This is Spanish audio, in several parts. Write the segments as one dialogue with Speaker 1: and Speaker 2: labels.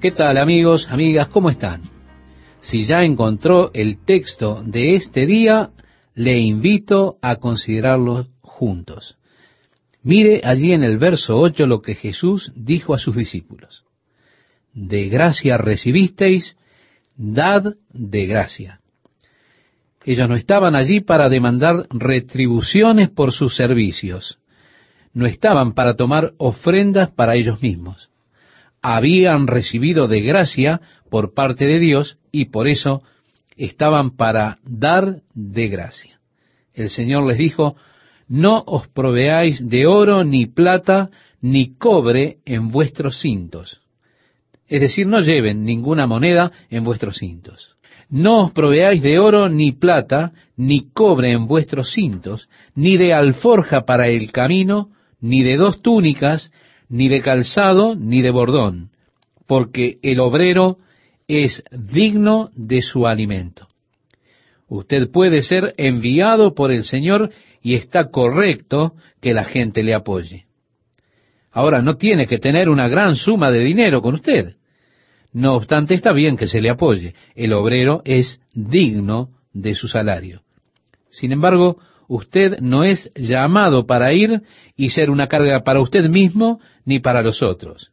Speaker 1: ¿Qué tal amigos, amigas? ¿Cómo están? Si ya encontró el texto de este día, le invito a considerarlo juntos. Mire allí en el verso 8 lo que Jesús dijo a sus discípulos. De gracia recibisteis, dad de gracia. Ellos no estaban allí para demandar retribuciones por sus servicios. No estaban para tomar ofrendas para ellos mismos habían recibido de gracia por parte de Dios y por eso estaban para dar de gracia. El Señor les dijo, no os proveáis de oro ni plata ni cobre en vuestros cintos. Es decir, no lleven ninguna moneda en vuestros cintos. No os proveáis de oro ni plata ni cobre en vuestros cintos, ni de alforja para el camino, ni de dos túnicas, ni de calzado, ni de bordón, porque el obrero es digno de su alimento. Usted puede ser enviado por el Señor y está correcto que la gente le apoye. Ahora, no tiene que tener una gran suma de dinero con usted. No obstante, está bien que se le apoye. El obrero es digno de su salario. Sin embargo, usted no es llamado para ir y ser una carga para usted mismo ni para los otros.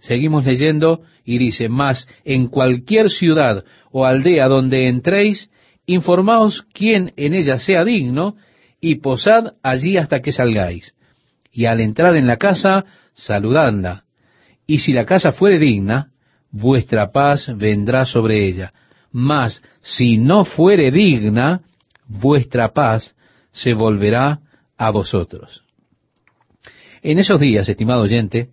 Speaker 1: Seguimos leyendo y dice, más en cualquier ciudad o aldea donde entréis, informaos quién en ella sea digno y posad allí hasta que salgáis. Y al entrar en la casa, saludadla. Y si la casa fuere digna, vuestra paz vendrá sobre ella. Mas si no fuere digna, vuestra paz se volverá a vosotros. En esos días, estimado oyente,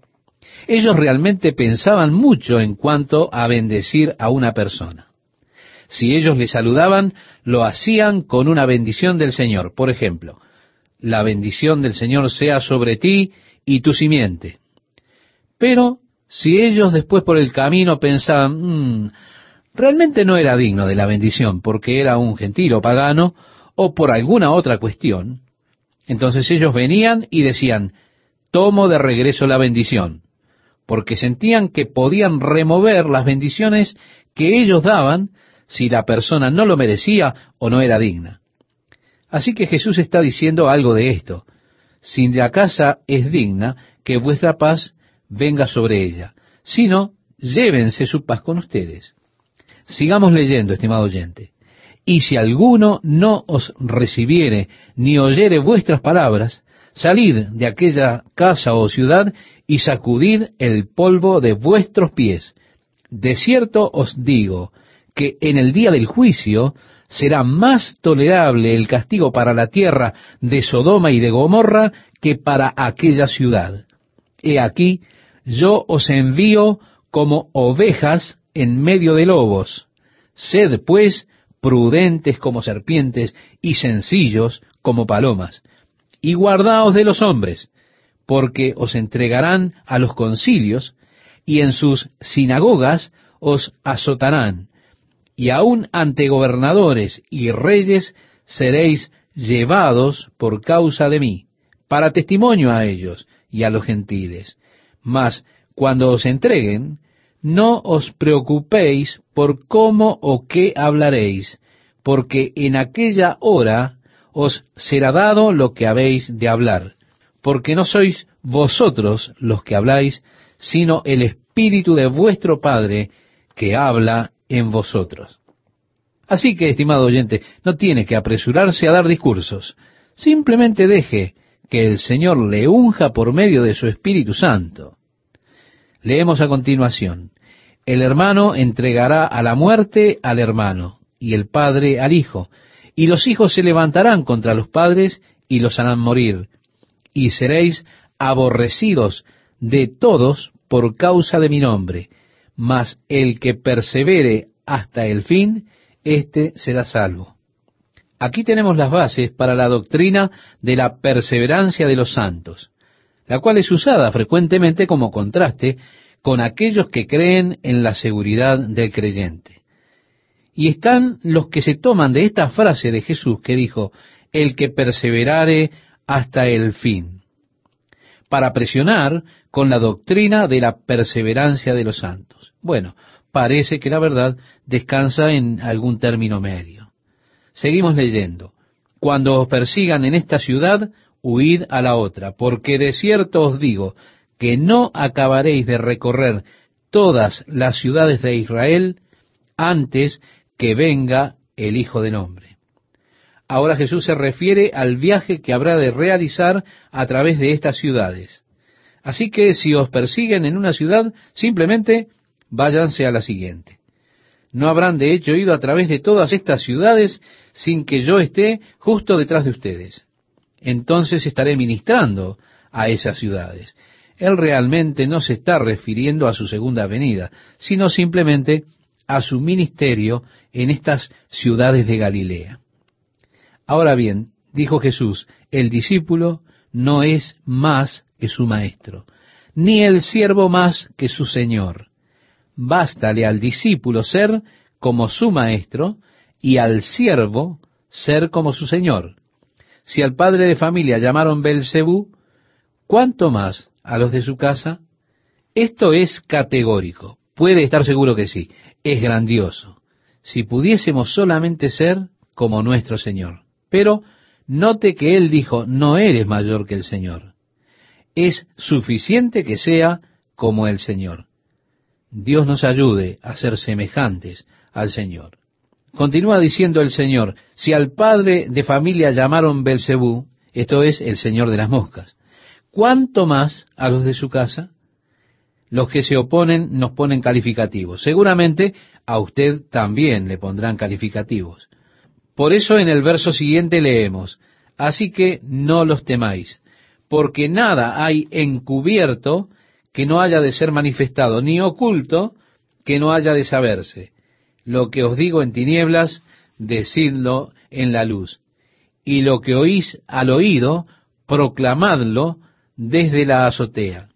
Speaker 1: ellos realmente pensaban mucho en cuanto a bendecir a una persona. Si ellos le saludaban, lo hacían con una bendición del Señor. Por ejemplo, la bendición del Señor sea sobre ti y tu simiente. Pero si ellos después por el camino pensaban, mm, realmente no era digno de la bendición porque era un gentil o pagano, o por alguna otra cuestión, entonces ellos venían y decían, tomo de regreso la bendición, porque sentían que podían remover las bendiciones que ellos daban si la persona no lo merecía o no era digna. Así que Jesús está diciendo algo de esto. Si la casa es digna, que vuestra paz venga sobre ella. Si no, llévense su paz con ustedes. Sigamos leyendo, estimado oyente. Y si alguno no os recibiere ni oyere vuestras palabras, salid de aquella casa o ciudad y sacudid el polvo de vuestros pies. De cierto os digo que en el día del juicio será más tolerable el castigo para la tierra de Sodoma y de Gomorra que para aquella ciudad. He aquí, yo os envío como ovejas en medio de lobos. Sed pues prudentes como serpientes y sencillos como palomas. Y guardaos de los hombres, porque os entregarán a los concilios, y en sus sinagogas os azotarán, y aun ante gobernadores y reyes seréis llevados por causa de mí, para testimonio a ellos y a los gentiles. Mas cuando os entreguen, no os preocupéis por cómo o qué hablaréis, porque en aquella hora os será dado lo que habéis de hablar, porque no sois vosotros los que habláis, sino el Espíritu de vuestro Padre que habla en vosotros. Así que, estimado oyente, no tiene que apresurarse a dar discursos, simplemente deje que el Señor le unja por medio de su Espíritu Santo. Leemos a continuación, el hermano entregará a la muerte al hermano, y el padre al hijo, y los hijos se levantarán contra los padres y los harán morir, y seréis aborrecidos de todos por causa de mi nombre, mas el que persevere hasta el fin, éste será salvo. Aquí tenemos las bases para la doctrina de la perseverancia de los santos, la cual es usada frecuentemente como contraste con aquellos que creen en la seguridad del creyente. Y están los que se toman de esta frase de Jesús que dijo, el que perseverare hasta el fin. para presionar con la doctrina de la perseverancia de los santos. Bueno, parece que la verdad descansa en algún término medio. Seguimos leyendo. Cuando os persigan en esta ciudad, huid a la otra, porque de cierto os digo que no acabaréis de recorrer todas las ciudades de Israel antes que venga el Hijo del Hombre. Ahora Jesús se refiere al viaje que habrá de realizar a través de estas ciudades. Así que si os persiguen en una ciudad, simplemente váyanse a la siguiente. No habrán de hecho ido a través de todas estas ciudades sin que yo esté justo detrás de ustedes. Entonces estaré ministrando a esas ciudades. Él realmente no se está refiriendo a su segunda venida, sino simplemente a su ministerio en estas ciudades de Galilea. Ahora bien, dijo Jesús, el discípulo no es más que su maestro, ni el siervo más que su señor. Bástale al discípulo ser como su maestro y al siervo ser como su señor. Si al padre de familia llamaron Belcebú, ¿cuánto más a los de su casa? Esto es categórico. Puede estar seguro que sí. Es grandioso. Si pudiésemos solamente ser como nuestro Señor. Pero note que Él dijo, no eres mayor que el Señor. Es suficiente que sea como el Señor. Dios nos ayude a ser semejantes al Señor. Continúa diciendo el Señor, si al padre de familia llamaron Belcebú, esto es el Señor de las moscas, ¿cuánto más a los de su casa? Los que se oponen nos ponen calificativos. Seguramente a usted también le pondrán calificativos. Por eso en el verso siguiente leemos, así que no los temáis, porque nada hay encubierto que no haya de ser manifestado, ni oculto que no haya de saberse. Lo que os digo en tinieblas, decidlo en la luz. Y lo que oís al oído, proclamadlo desde la azotea.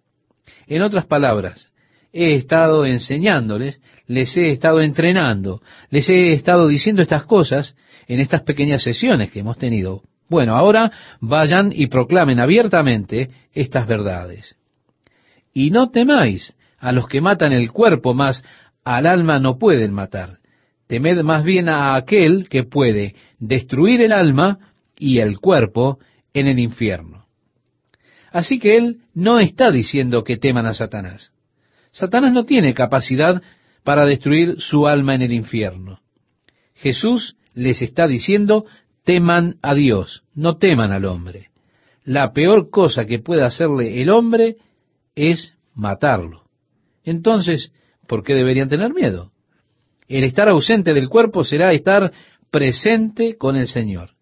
Speaker 1: En otras palabras, he estado enseñándoles, les he estado entrenando, les he estado diciendo estas cosas en estas pequeñas sesiones que hemos tenido. Bueno, ahora vayan y proclamen abiertamente estas verdades. Y no temáis a los que matan el cuerpo, mas al alma no pueden matar. Temed más bien a aquel que puede destruir el alma y el cuerpo en el infierno. Así que él no está diciendo que teman a Satanás. Satanás no tiene capacidad para destruir su alma en el infierno. Jesús les está diciendo, teman a Dios, no teman al hombre. La peor cosa que puede hacerle el hombre es matarlo. Entonces, ¿por qué deberían tener miedo? El estar ausente del cuerpo será estar presente con el Señor.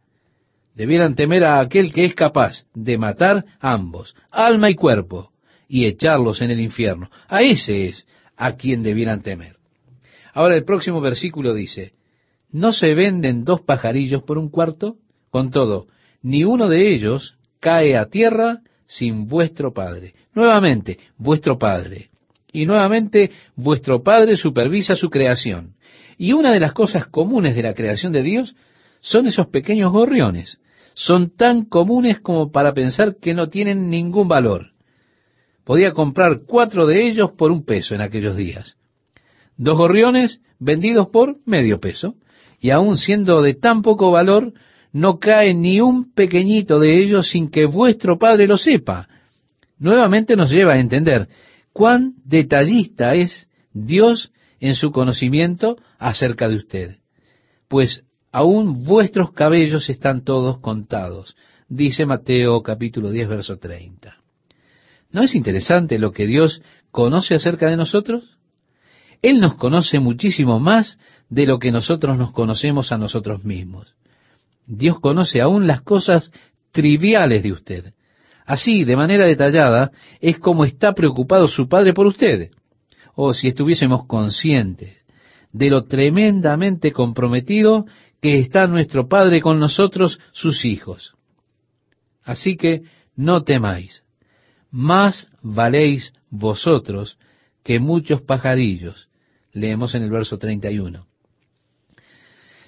Speaker 1: Debieran temer a aquel que es capaz de matar ambos, alma y cuerpo, y echarlos en el infierno. A ese es a quien debieran temer. Ahora el próximo versículo dice, ¿no se venden dos pajarillos por un cuarto? Con todo, ni uno de ellos cae a tierra sin vuestro Padre. Nuevamente, vuestro Padre. Y nuevamente, vuestro Padre supervisa su creación. Y una de las cosas comunes de la creación de Dios son esos pequeños gorriones. Son tan comunes como para pensar que no tienen ningún valor. Podía comprar cuatro de ellos por un peso en aquellos días. Dos gorriones vendidos por medio peso. Y aun siendo de tan poco valor, no cae ni un pequeñito de ellos sin que vuestro Padre lo sepa. Nuevamente nos lleva a entender cuán detallista es Dios en su conocimiento acerca de usted. Pues aún vuestros cabellos están todos contados, dice Mateo capítulo 10, verso 30. ¿No es interesante lo que Dios conoce acerca de nosotros? Él nos conoce muchísimo más de lo que nosotros nos conocemos a nosotros mismos. Dios conoce aún las cosas triviales de usted. Así, de manera detallada, es como está preocupado su Padre por usted. O si estuviésemos conscientes de lo tremendamente comprometido que está nuestro Padre con nosotros, sus hijos. Así que no temáis, más valéis vosotros que muchos pajarillos. Leemos en el verso 31.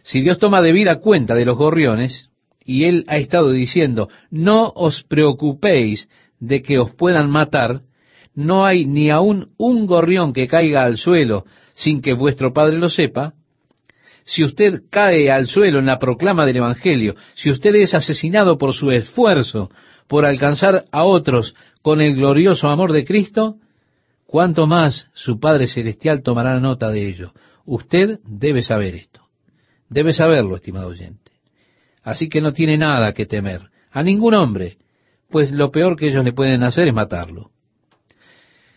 Speaker 1: Si Dios toma debida cuenta de los gorriones, y Él ha estado diciendo, no os preocupéis de que os puedan matar, no hay ni aun un gorrión que caiga al suelo sin que vuestro Padre lo sepa, si usted cae al suelo en la proclama del Evangelio, si usted es asesinado por su esfuerzo por alcanzar a otros con el glorioso amor de Cristo, cuánto más su Padre Celestial tomará nota de ello. Usted debe saber esto. Debe saberlo, estimado oyente. Así que no tiene nada que temer a ningún hombre, pues lo peor que ellos le pueden hacer es matarlo.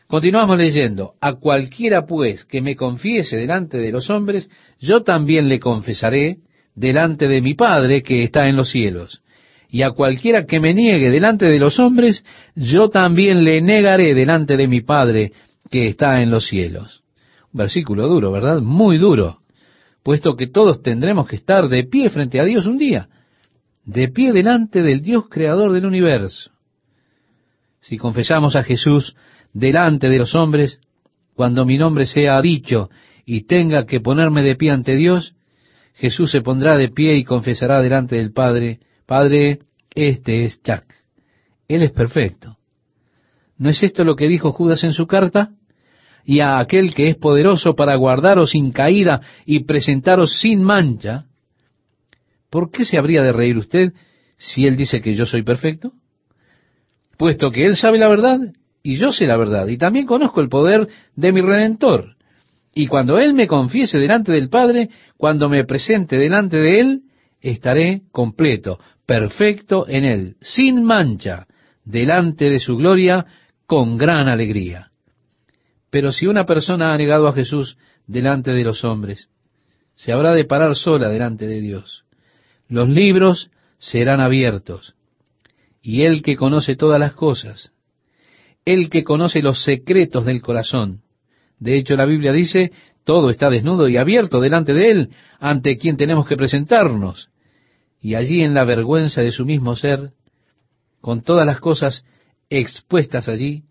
Speaker 1: Continuamos leyendo, a cualquiera pues que me confiese delante de los hombres, yo también le confesaré delante de mi Padre que está en los cielos. Y a cualquiera que me niegue delante de los hombres, yo también le negaré delante de mi Padre que está en los cielos. Versículo duro, ¿verdad? Muy duro, puesto que todos tendremos que estar de pie frente a Dios un día, de pie delante del Dios creador del universo. Si confesamos a Jesús delante de los hombres, cuando mi nombre sea dicho y tenga que ponerme de pie ante Dios, Jesús se pondrá de pie y confesará delante del Padre, Padre, este es Jack. Él es perfecto. ¿No es esto lo que dijo Judas en su carta? Y a aquel que es poderoso para guardaros sin caída y presentaros sin mancha, ¿por qué se habría de reír usted si él dice que yo soy perfecto? Puesto que él sabe la verdad y yo sé la verdad, y también conozco el poder de mi Redentor. Y cuando Él me confiese delante del Padre, cuando me presente delante de Él, estaré completo, perfecto en Él, sin mancha, delante de su gloria, con gran alegría. Pero si una persona ha negado a Jesús delante de los hombres, se habrá de parar sola delante de Dios. Los libros serán abiertos, y Él que conoce todas las cosas, el que conoce los secretos del corazón. De hecho, la Biblia dice, todo está desnudo y abierto delante de Él, ante quien tenemos que presentarnos. Y allí en la vergüenza de su mismo ser, con todas las cosas expuestas allí,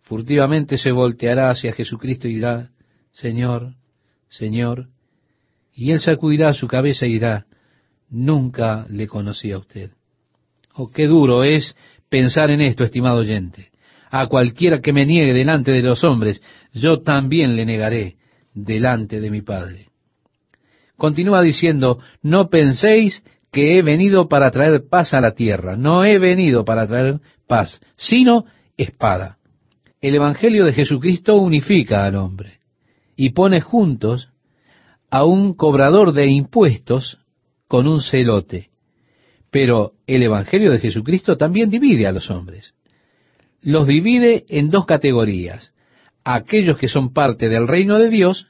Speaker 1: furtivamente se volteará hacia Jesucristo y dirá, Señor, Señor, y Él sacudirá su cabeza y dirá, nunca le conocí a usted. Oh, qué duro es pensar en esto, estimado oyente a cualquiera que me niegue delante de los hombres, yo también le negaré delante de mi Padre. Continúa diciendo, no penséis que he venido para traer paz a la tierra. No he venido para traer paz, sino espada. El Evangelio de Jesucristo unifica al hombre y pone juntos a un cobrador de impuestos con un celote. Pero el Evangelio de Jesucristo también divide a los hombres los divide en dos categorías, aquellos que son parte del reino de Dios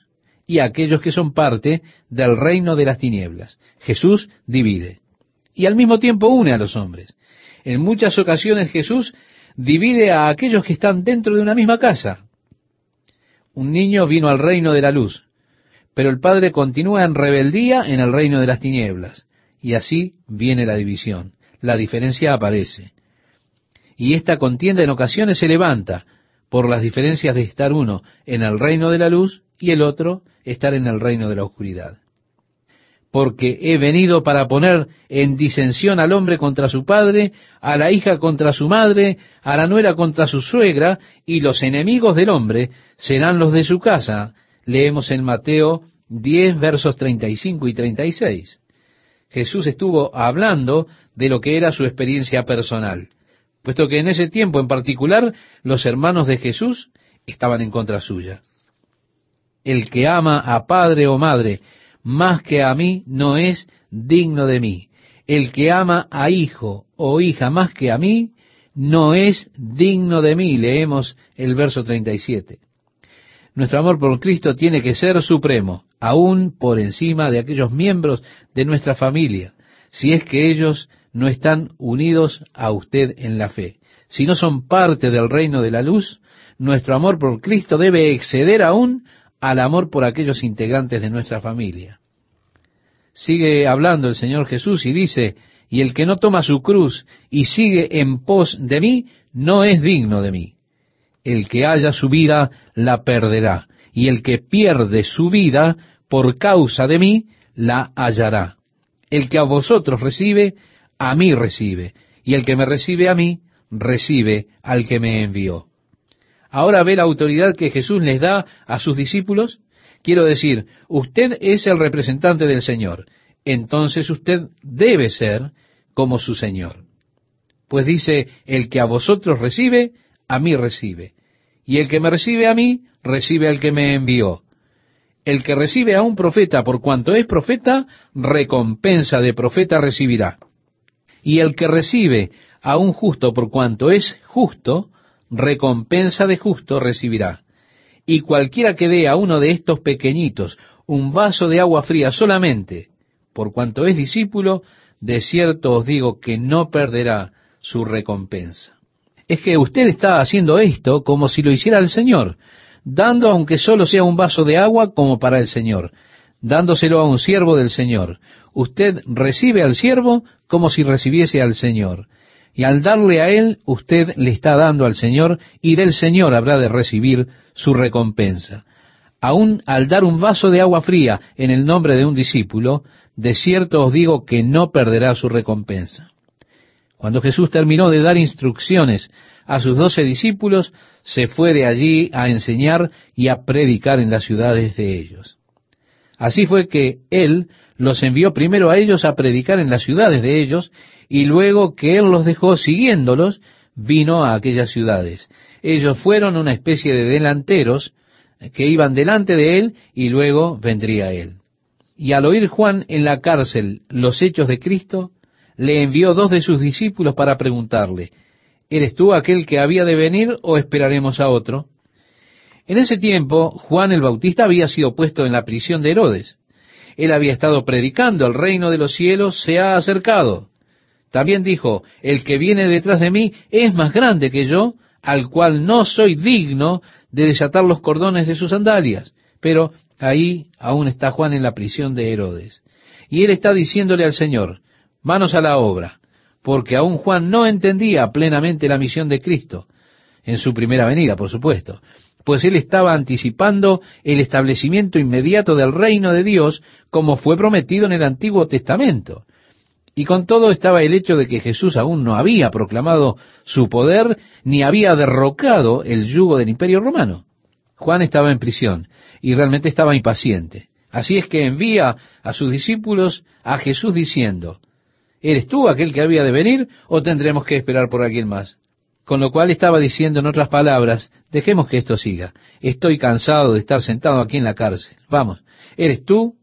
Speaker 1: y aquellos que son parte del reino de las tinieblas. Jesús divide y al mismo tiempo une a los hombres. En muchas ocasiones Jesús divide a aquellos que están dentro de una misma casa. Un niño vino al reino de la luz, pero el padre continúa en rebeldía en el reino de las tinieblas. Y así viene la división. La diferencia aparece y esta contienda en ocasiones se levanta por las diferencias de estar uno en el reino de la luz y el otro estar en el reino de la oscuridad. Porque he venido para poner en disensión al hombre contra su padre, a la hija contra su madre, a la nuera contra su suegra, y los enemigos del hombre serán los de su casa. Leemos en Mateo 10 versos 35 y 36. Jesús estuvo hablando de lo que era su experiencia personal puesto que en ese tiempo en particular los hermanos de Jesús estaban en contra suya. El que ama a padre o madre más que a mí no es digno de mí. El que ama a hijo o hija más que a mí no es digno de mí. Leemos el verso 37. Nuestro amor por Cristo tiene que ser supremo, aún por encima de aquellos miembros de nuestra familia, si es que ellos no están unidos a usted en la fe. Si no son parte del reino de la luz, nuestro amor por Cristo debe exceder aún al amor por aquellos integrantes de nuestra familia. Sigue hablando el Señor Jesús y dice, y el que no toma su cruz y sigue en pos de mí, no es digno de mí. El que haya su vida, la perderá, y el que pierde su vida por causa de mí, la hallará. El que a vosotros recibe, a mí recibe, y el que me recibe a mí, recibe al que me envió. Ahora ve la autoridad que Jesús les da a sus discípulos. Quiero decir, usted es el representante del Señor, entonces usted debe ser como su Señor. Pues dice, el que a vosotros recibe, a mí recibe. Y el que me recibe a mí, recibe al que me envió. El que recibe a un profeta por cuanto es profeta, recompensa de profeta recibirá. Y el que recibe a un justo por cuanto es justo, recompensa de justo recibirá. Y cualquiera que dé a uno de estos pequeñitos un vaso de agua fría solamente, por cuanto es discípulo, de cierto os digo que no perderá su recompensa. Es que usted está haciendo esto como si lo hiciera el Señor, dando aunque solo sea un vaso de agua como para el Señor, dándoselo a un siervo del Señor. Usted recibe al siervo como si recibiese al Señor. Y al darle a él, usted le está dando al Señor, y del Señor habrá de recibir su recompensa. Aún al dar un vaso de agua fría en el nombre de un discípulo, de cierto os digo que no perderá su recompensa. Cuando Jesús terminó de dar instrucciones a sus doce discípulos, se fue de allí a enseñar y a predicar en las ciudades de ellos. Así fue que Él los envió primero a ellos a predicar en las ciudades de ellos, y luego que Él los dejó siguiéndolos, vino a aquellas ciudades. Ellos fueron una especie de delanteros que iban delante de Él y luego vendría Él. Y al oír Juan en la cárcel los hechos de Cristo, le envió dos de sus discípulos para preguntarle, ¿eres tú aquel que había de venir o esperaremos a otro? En ese tiempo, Juan el Bautista había sido puesto en la prisión de Herodes. Él había estado predicando, el reino de los cielos se ha acercado. También dijo, el que viene detrás de mí es más grande que yo, al cual no soy digno de desatar los cordones de sus sandalias. Pero ahí aún está Juan en la prisión de Herodes. Y él está diciéndole al Señor, manos a la obra, porque aún Juan no entendía plenamente la misión de Cristo, en su primera venida, por supuesto, pues él estaba anticipando el establecimiento inmediato del reino de Dios como fue prometido en el Antiguo Testamento. Y con todo estaba el hecho de que Jesús aún no había proclamado su poder ni había derrocado el yugo del imperio romano. Juan estaba en prisión y realmente estaba impaciente. Así es que envía a sus discípulos a Jesús diciendo, ¿Eres tú aquel que había de venir o tendremos que esperar por alguien más? Con lo cual estaba diciendo en otras palabras, dejemos que esto siga. Estoy cansado de estar sentado aquí en la cárcel. Vamos, ¿eres tú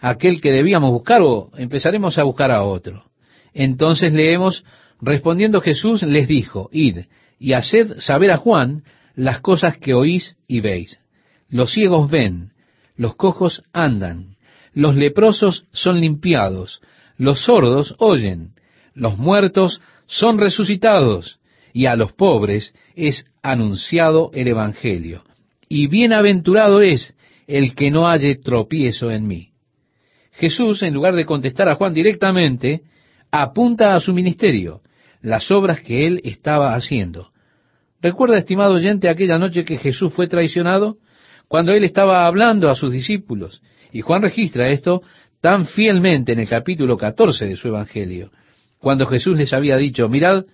Speaker 1: aquel que debíamos buscar o empezaremos a buscar a otro? Entonces leemos, respondiendo Jesús les dijo, id y haced saber a Juan las cosas que oís y veis. Los ciegos ven, los cojos andan, los leprosos son limpiados, los sordos oyen, los muertos son resucitados, y a los pobres es anunciado el Evangelio. Y bienaventurado es el que no halle tropiezo en mí. Jesús, en lugar de contestar a Juan directamente, apunta a su ministerio, las obras que él estaba haciendo. ¿Recuerda, estimado oyente, aquella noche que Jesús fue traicionado? Cuando él estaba hablando a sus discípulos. Y Juan registra esto tan fielmente en el capítulo 14 de su Evangelio, cuando Jesús les había dicho, mirad,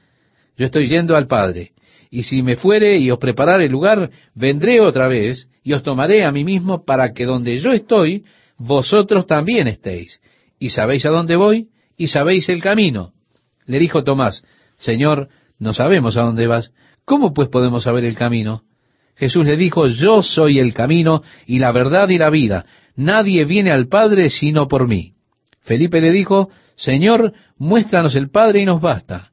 Speaker 1: yo estoy yendo al Padre, y si me fuere y os preparare lugar, vendré otra vez y os tomaré a mí mismo para que donde yo estoy, vosotros también estéis. Y sabéis a dónde voy y sabéis el camino. Le dijo Tomás, Señor, no sabemos a dónde vas. ¿Cómo pues podemos saber el camino? Jesús le dijo, yo soy el camino y la verdad y la vida. Nadie viene al Padre sino por mí. Felipe le dijo, Señor, muéstranos el Padre y nos basta.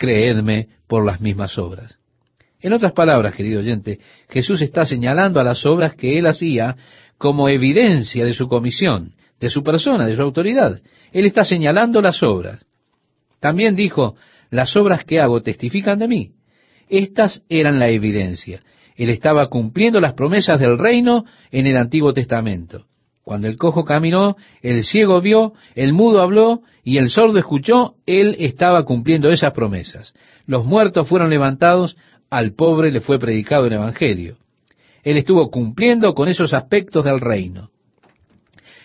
Speaker 1: creedme por las mismas obras. En otras palabras, querido oyente, Jesús está señalando a las obras que él hacía como evidencia de su comisión, de su persona, de su autoridad. Él está señalando las obras. También dijo, las obras que hago testifican de mí. Estas eran la evidencia. Él estaba cumpliendo las promesas del reino en el Antiguo Testamento. Cuando el cojo caminó, el ciego vio, el mudo habló y el sordo escuchó, él estaba cumpliendo esas promesas. Los muertos fueron levantados, al pobre le fue predicado el Evangelio. Él estuvo cumpliendo con esos aspectos del reino.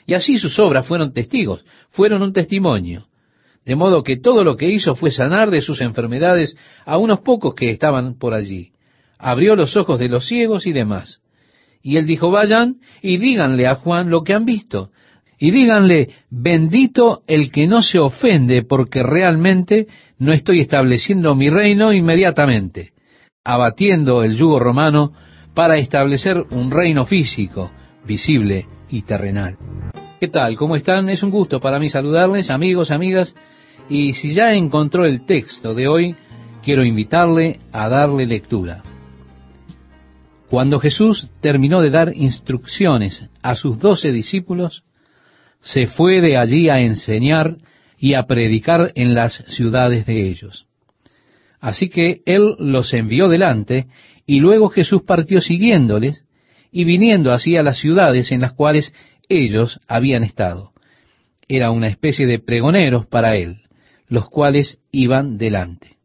Speaker 1: Y así sus obras fueron testigos, fueron un testimonio. De modo que todo lo que hizo fue sanar de sus enfermedades a unos pocos que estaban por allí. Abrió los ojos de los ciegos y demás. Y él dijo, vayan y díganle a Juan lo que han visto. Y díganle, bendito el que no se ofende porque realmente no estoy estableciendo mi reino inmediatamente, abatiendo el yugo romano para establecer un reino físico, visible y terrenal. ¿Qué tal? ¿Cómo están? Es un gusto para mí saludarles, amigos, amigas, y si ya encontró el texto de hoy, quiero invitarle a darle lectura. Cuando Jesús terminó de dar instrucciones a sus doce discípulos, se fue de allí a enseñar y a predicar en las ciudades de ellos. Así que Él los envió delante, y luego Jesús partió siguiéndoles, y viniendo así a las ciudades en las cuales ellos habían estado. Era una especie de pregoneros para Él, los cuales iban delante.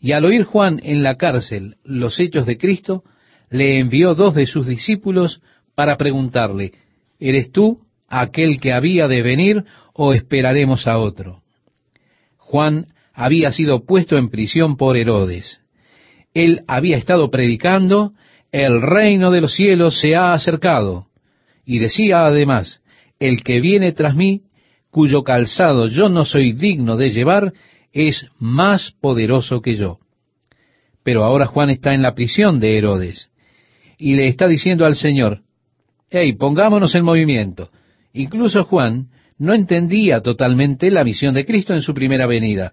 Speaker 1: Y al oír Juan en la cárcel los hechos de Cristo, le envió dos de sus discípulos para preguntarle, ¿eres tú aquel que había de venir o esperaremos a otro? Juan había sido puesto en prisión por Herodes. Él había estado predicando, el reino de los cielos se ha acercado. Y decía además, el que viene tras mí, cuyo calzado yo no soy digno de llevar, es más poderoso que yo. Pero ahora Juan está en la prisión de Herodes y le está diciendo al Señor, hey, pongámonos en movimiento. Incluso Juan no entendía totalmente la misión de Cristo en su primera venida.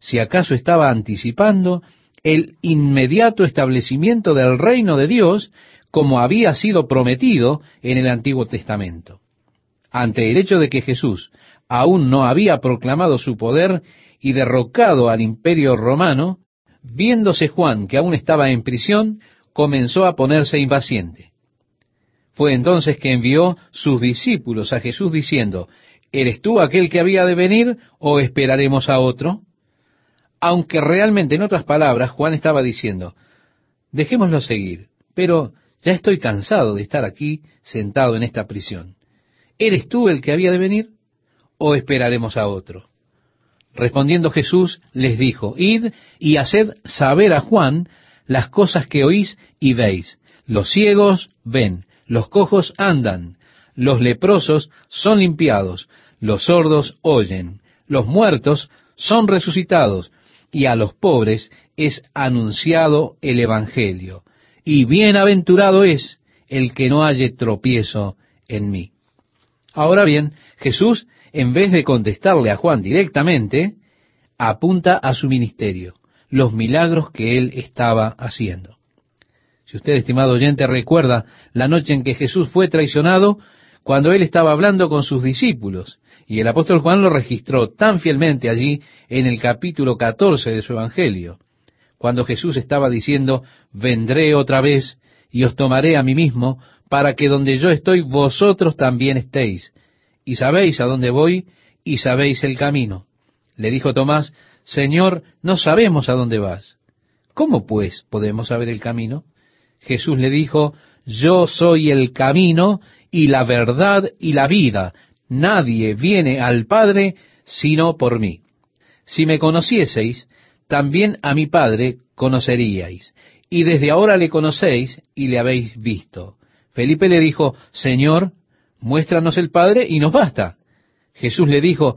Speaker 1: Si acaso estaba anticipando el inmediato establecimiento del reino de Dios como había sido prometido en el Antiguo Testamento. Ante el hecho de que Jesús aún no había proclamado su poder y derrocado al imperio romano, viéndose Juan que aún estaba en prisión, comenzó a ponerse impaciente. Fue entonces que envió sus discípulos a Jesús diciendo, ¿Eres tú aquel que había de venir o esperaremos a otro? Aunque realmente, en otras palabras, Juan estaba diciendo, dejémoslo seguir, pero ya estoy cansado de estar aquí sentado en esta prisión. ¿Eres tú el que había de venir o esperaremos a otro? Respondiendo Jesús les dijo, Id y haced saber a Juan las cosas que oís y veis. Los ciegos ven, los cojos andan, los leprosos son limpiados, los sordos oyen, los muertos son resucitados, y a los pobres es anunciado el Evangelio. Y bienaventurado es el que no halle tropiezo en mí. Ahora bien, Jesús, en vez de contestarle a Juan directamente, apunta a su ministerio los milagros que él estaba haciendo. Si usted, estimado oyente, recuerda la noche en que Jesús fue traicionado, cuando él estaba hablando con sus discípulos, y el apóstol Juan lo registró tan fielmente allí en el capítulo 14 de su Evangelio, cuando Jesús estaba diciendo, vendré otra vez y os tomaré a mí mismo, para que donde yo estoy vosotros también estéis, y sabéis a dónde voy, y sabéis el camino. Le dijo Tomás, Señor, no sabemos a dónde vas. ¿Cómo pues podemos saber el camino? Jesús le dijo, Yo soy el camino y la verdad y la vida. Nadie viene al Padre sino por mí. Si me conocieseis, también a mi Padre conoceríais. Y desde ahora le conocéis y le habéis visto. Felipe le dijo, Señor, muéstranos el Padre y nos basta. Jesús le dijo,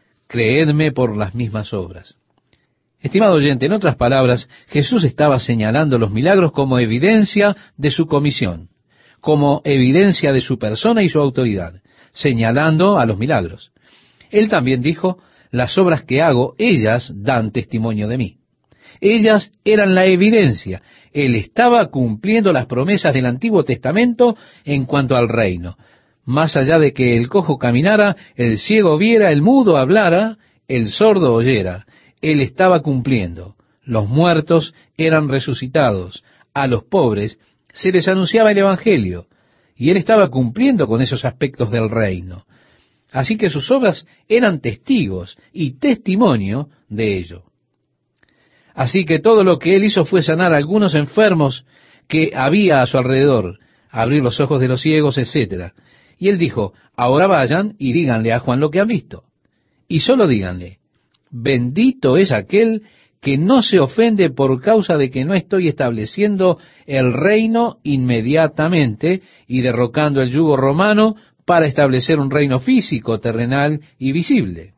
Speaker 1: creedme por las mismas obras. Estimado oyente, en otras palabras, Jesús estaba señalando los milagros como evidencia de su comisión, como evidencia de su persona y su autoridad, señalando a los milagros. Él también dijo, las obras que hago, ellas dan testimonio de mí. Ellas eran la evidencia. Él estaba cumpliendo las promesas del Antiguo Testamento en cuanto al reino. Más allá de que el cojo caminara, el ciego viera, el mudo hablara, el sordo oyera. Él estaba cumpliendo. Los muertos eran resucitados. A los pobres se les anunciaba el Evangelio. Y él estaba cumpliendo con esos aspectos del reino. Así que sus obras eran testigos y testimonio de ello. Así que todo lo que él hizo fue sanar a algunos enfermos que había a su alrededor, abrir los ojos de los ciegos, etc. Y él dijo, ahora vayan y díganle a Juan lo que han visto. Y solo díganle, bendito es aquel que no se ofende por causa de que no estoy estableciendo el reino inmediatamente y derrocando el yugo romano para establecer un reino físico, terrenal y visible.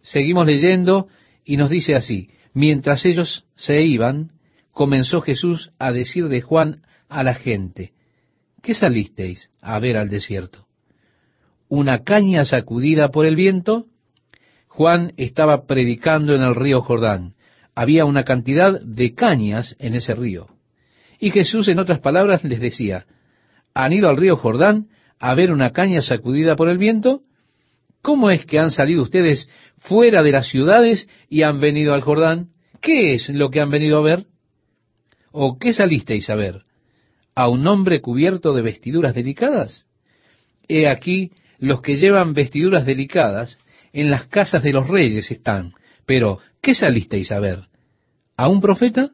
Speaker 1: Seguimos leyendo y nos dice así, mientras ellos se iban, comenzó Jesús a decir de Juan a la gente, ¿qué salisteis a ver al desierto? ¿Una caña sacudida por el viento? Juan estaba predicando en el río Jordán. Había una cantidad de cañas en ese río. Y Jesús, en otras palabras, les decía, ¿han ido al río Jordán a ver una caña sacudida por el viento? ¿Cómo es que han salido ustedes fuera de las ciudades y han venido al Jordán? ¿Qué es lo que han venido a ver? ¿O qué salisteis a ver? ¿A un hombre cubierto de vestiduras delicadas? He aquí, los que llevan vestiduras delicadas en las casas de los reyes están. Pero, ¿qué salisteis a ver? ¿A un profeta?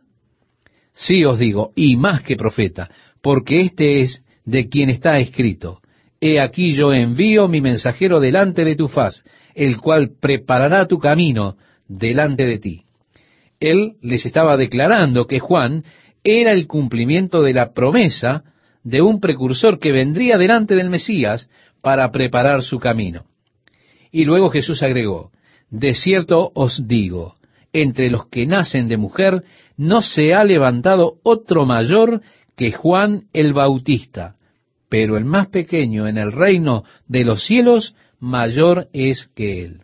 Speaker 1: Sí os digo, y más que profeta, porque este es de quien está escrito. He aquí yo envío mi mensajero delante de tu faz, el cual preparará tu camino delante de ti. Él les estaba declarando que Juan era el cumplimiento de la promesa de un precursor que vendría delante del Mesías para preparar su camino. Y luego Jesús agregó, de cierto os digo, entre los que nacen de mujer no se ha levantado otro mayor que Juan el Bautista, pero el más pequeño en el reino de los cielos mayor es que él.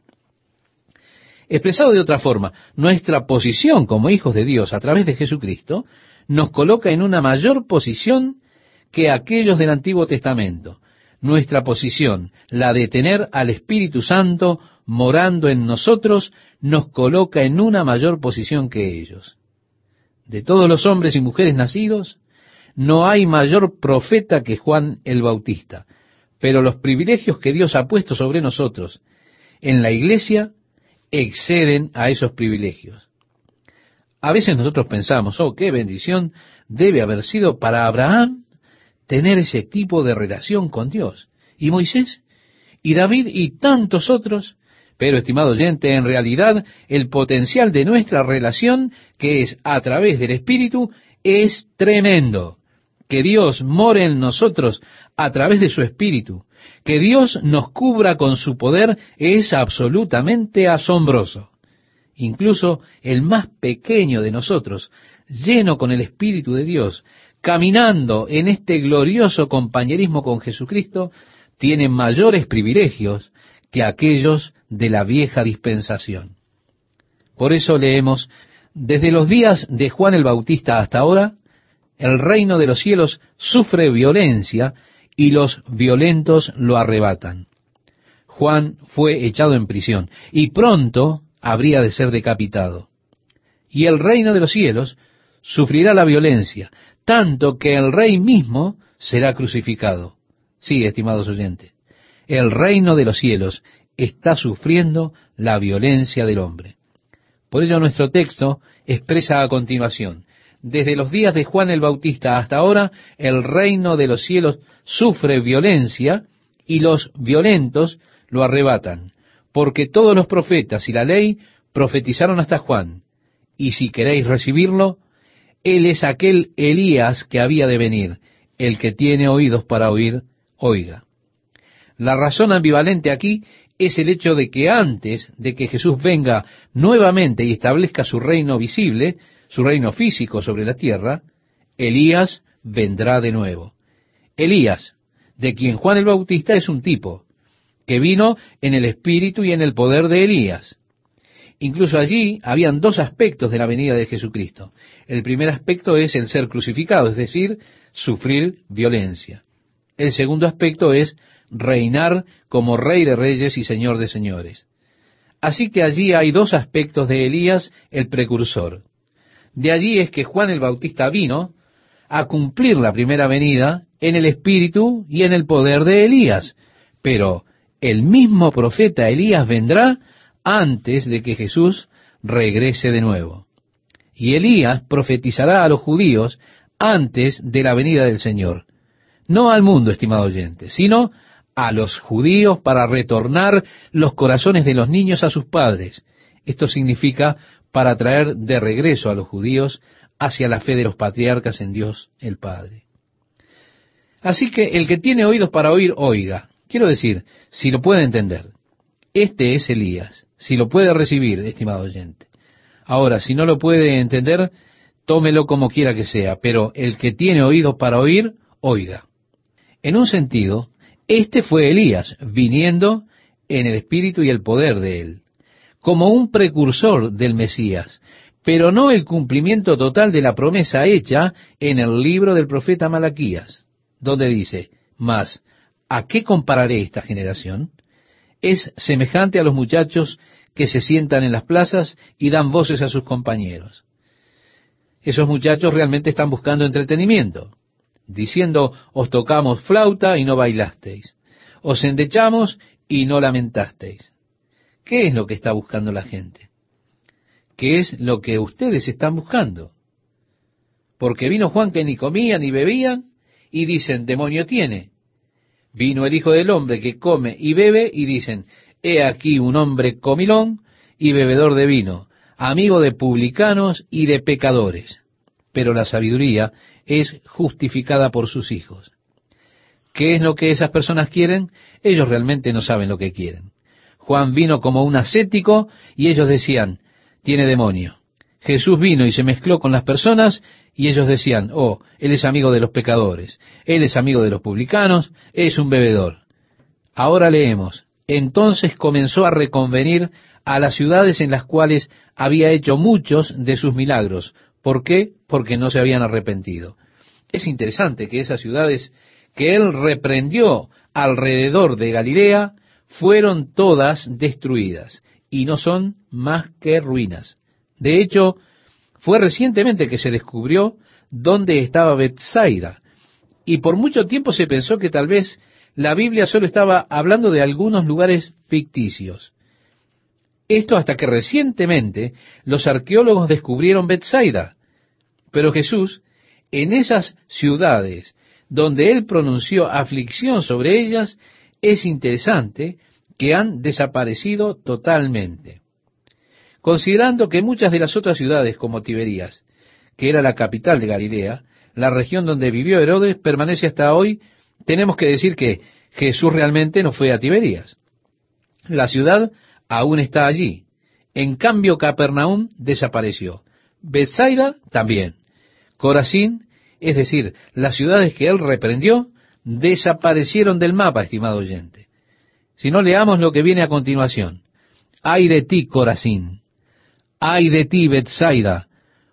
Speaker 1: Expresado de otra forma, nuestra posición como hijos de Dios a través de Jesucristo nos coloca en una mayor posición que aquellos del Antiguo Testamento. Nuestra posición, la de tener al Espíritu Santo morando en nosotros, nos coloca en una mayor posición que ellos. De todos los hombres y mujeres nacidos, no hay mayor profeta que Juan el Bautista, pero los privilegios que Dios ha puesto sobre nosotros en la iglesia exceden a esos privilegios. A veces nosotros pensamos, oh, qué bendición debe haber sido para Abraham tener ese tipo de relación con Dios. ¿Y Moisés? ¿Y David? ¿Y tantos otros? Pero, estimado oyente, en realidad el potencial de nuestra relación, que es a través del Espíritu, es tremendo que Dios more en nosotros a través de su Espíritu, que Dios nos cubra con su poder, es absolutamente asombroso. Incluso el más pequeño de nosotros, lleno con el Espíritu de Dios, caminando en este glorioso compañerismo con Jesucristo, tiene mayores privilegios que aquellos de la vieja dispensación. Por eso leemos, desde los días de Juan el Bautista hasta ahora, el reino de los cielos sufre violencia y los violentos lo arrebatan. Juan fue echado en prisión y pronto habría de ser decapitado. Y el reino de los cielos sufrirá la violencia, tanto que el rey mismo será crucificado. Sí, estimados oyentes, el reino de los cielos está sufriendo la violencia del hombre. Por ello nuestro texto expresa a continuación, desde los días de Juan el Bautista hasta ahora, el reino de los cielos sufre violencia y los violentos lo arrebatan, porque todos los profetas y la ley profetizaron hasta Juan. Y si queréis recibirlo, él es aquel Elías que había de venir. El que tiene oídos para oír, oiga. La razón ambivalente aquí es el hecho de que antes de que Jesús venga nuevamente y establezca su reino visible, su reino físico sobre la tierra, Elías vendrá de nuevo. Elías, de quien Juan el Bautista es un tipo, que vino en el espíritu y en el poder de Elías. Incluso allí habían dos aspectos de la venida de Jesucristo. El primer aspecto es el ser crucificado, es decir, sufrir violencia. El segundo aspecto es reinar como rey de reyes y señor de señores. Así que allí hay dos aspectos de Elías, el precursor. De allí es que Juan el Bautista vino a cumplir la primera venida en el espíritu y en el poder de Elías. Pero el mismo profeta Elías vendrá antes de que Jesús regrese de nuevo. Y Elías profetizará a los judíos antes de la venida del Señor. No al mundo, estimado oyente, sino a los judíos para retornar los corazones de los niños a sus padres. Esto significa para traer de regreso a los judíos hacia la fe de los patriarcas en Dios el Padre. Así que el que tiene oídos para oír, oiga. Quiero decir, si lo puede entender, este es Elías, si lo puede recibir, estimado oyente. Ahora, si no lo puede entender, tómelo como quiera que sea, pero el que tiene oídos para oír, oiga. En un sentido, este fue Elías, viniendo en el espíritu y el poder de él, como un precursor del Mesías, pero no el cumplimiento total de la promesa hecha en el libro del profeta Malaquías, donde dice, mas, ¿a qué compararé esta generación? Es semejante a los muchachos que se sientan en las plazas y dan voces a sus compañeros. Esos muchachos realmente están buscando entretenimiento diciendo, os tocamos flauta y no bailasteis, os endechamos y no lamentasteis. ¿Qué es lo que está buscando la gente? ¿Qué es lo que ustedes están buscando? Porque vino Juan que ni comían ni bebían y dicen, demonio tiene. Vino el Hijo del Hombre que come y bebe y dicen, he aquí un hombre comilón y bebedor de vino, amigo de publicanos y de pecadores. Pero la sabiduría es justificada por sus hijos. ¿Qué es lo que esas personas quieren? Ellos realmente no saben lo que quieren. Juan vino como un ascético y ellos decían, tiene demonio. Jesús vino y se mezcló con las personas y ellos decían, oh, él es amigo de los pecadores, él es amigo de los publicanos, es un bebedor. Ahora leemos, entonces comenzó a reconvenir a las ciudades en las cuales había hecho muchos de sus milagros, ¿Por qué? Porque no se habían arrepentido. Es interesante que esas ciudades que él reprendió alrededor de Galilea fueron todas destruidas y no son más que ruinas. De hecho, fue recientemente que se descubrió dónde estaba Bethsaida y por mucho tiempo se pensó que tal vez la Biblia solo estaba hablando de algunos lugares ficticios. Esto hasta que recientemente los arqueólogos descubrieron Bethsaida, pero Jesús, en esas ciudades donde él pronunció aflicción sobre ellas, es interesante que han desaparecido totalmente. Considerando que muchas de las otras ciudades, como Tiberías, que era la capital de Galilea, la región donde vivió Herodes, permanece hasta hoy, tenemos que decir que Jesús realmente no fue a Tiberías. La ciudad aún está allí. En cambio, Capernaum desapareció. Bethsaida también. Corazín, es decir, las ciudades que él reprendió, desaparecieron del mapa, estimado oyente. Si no leamos lo que viene a continuación. Ay de ti, Corazín. Ay de ti, Bethsaida,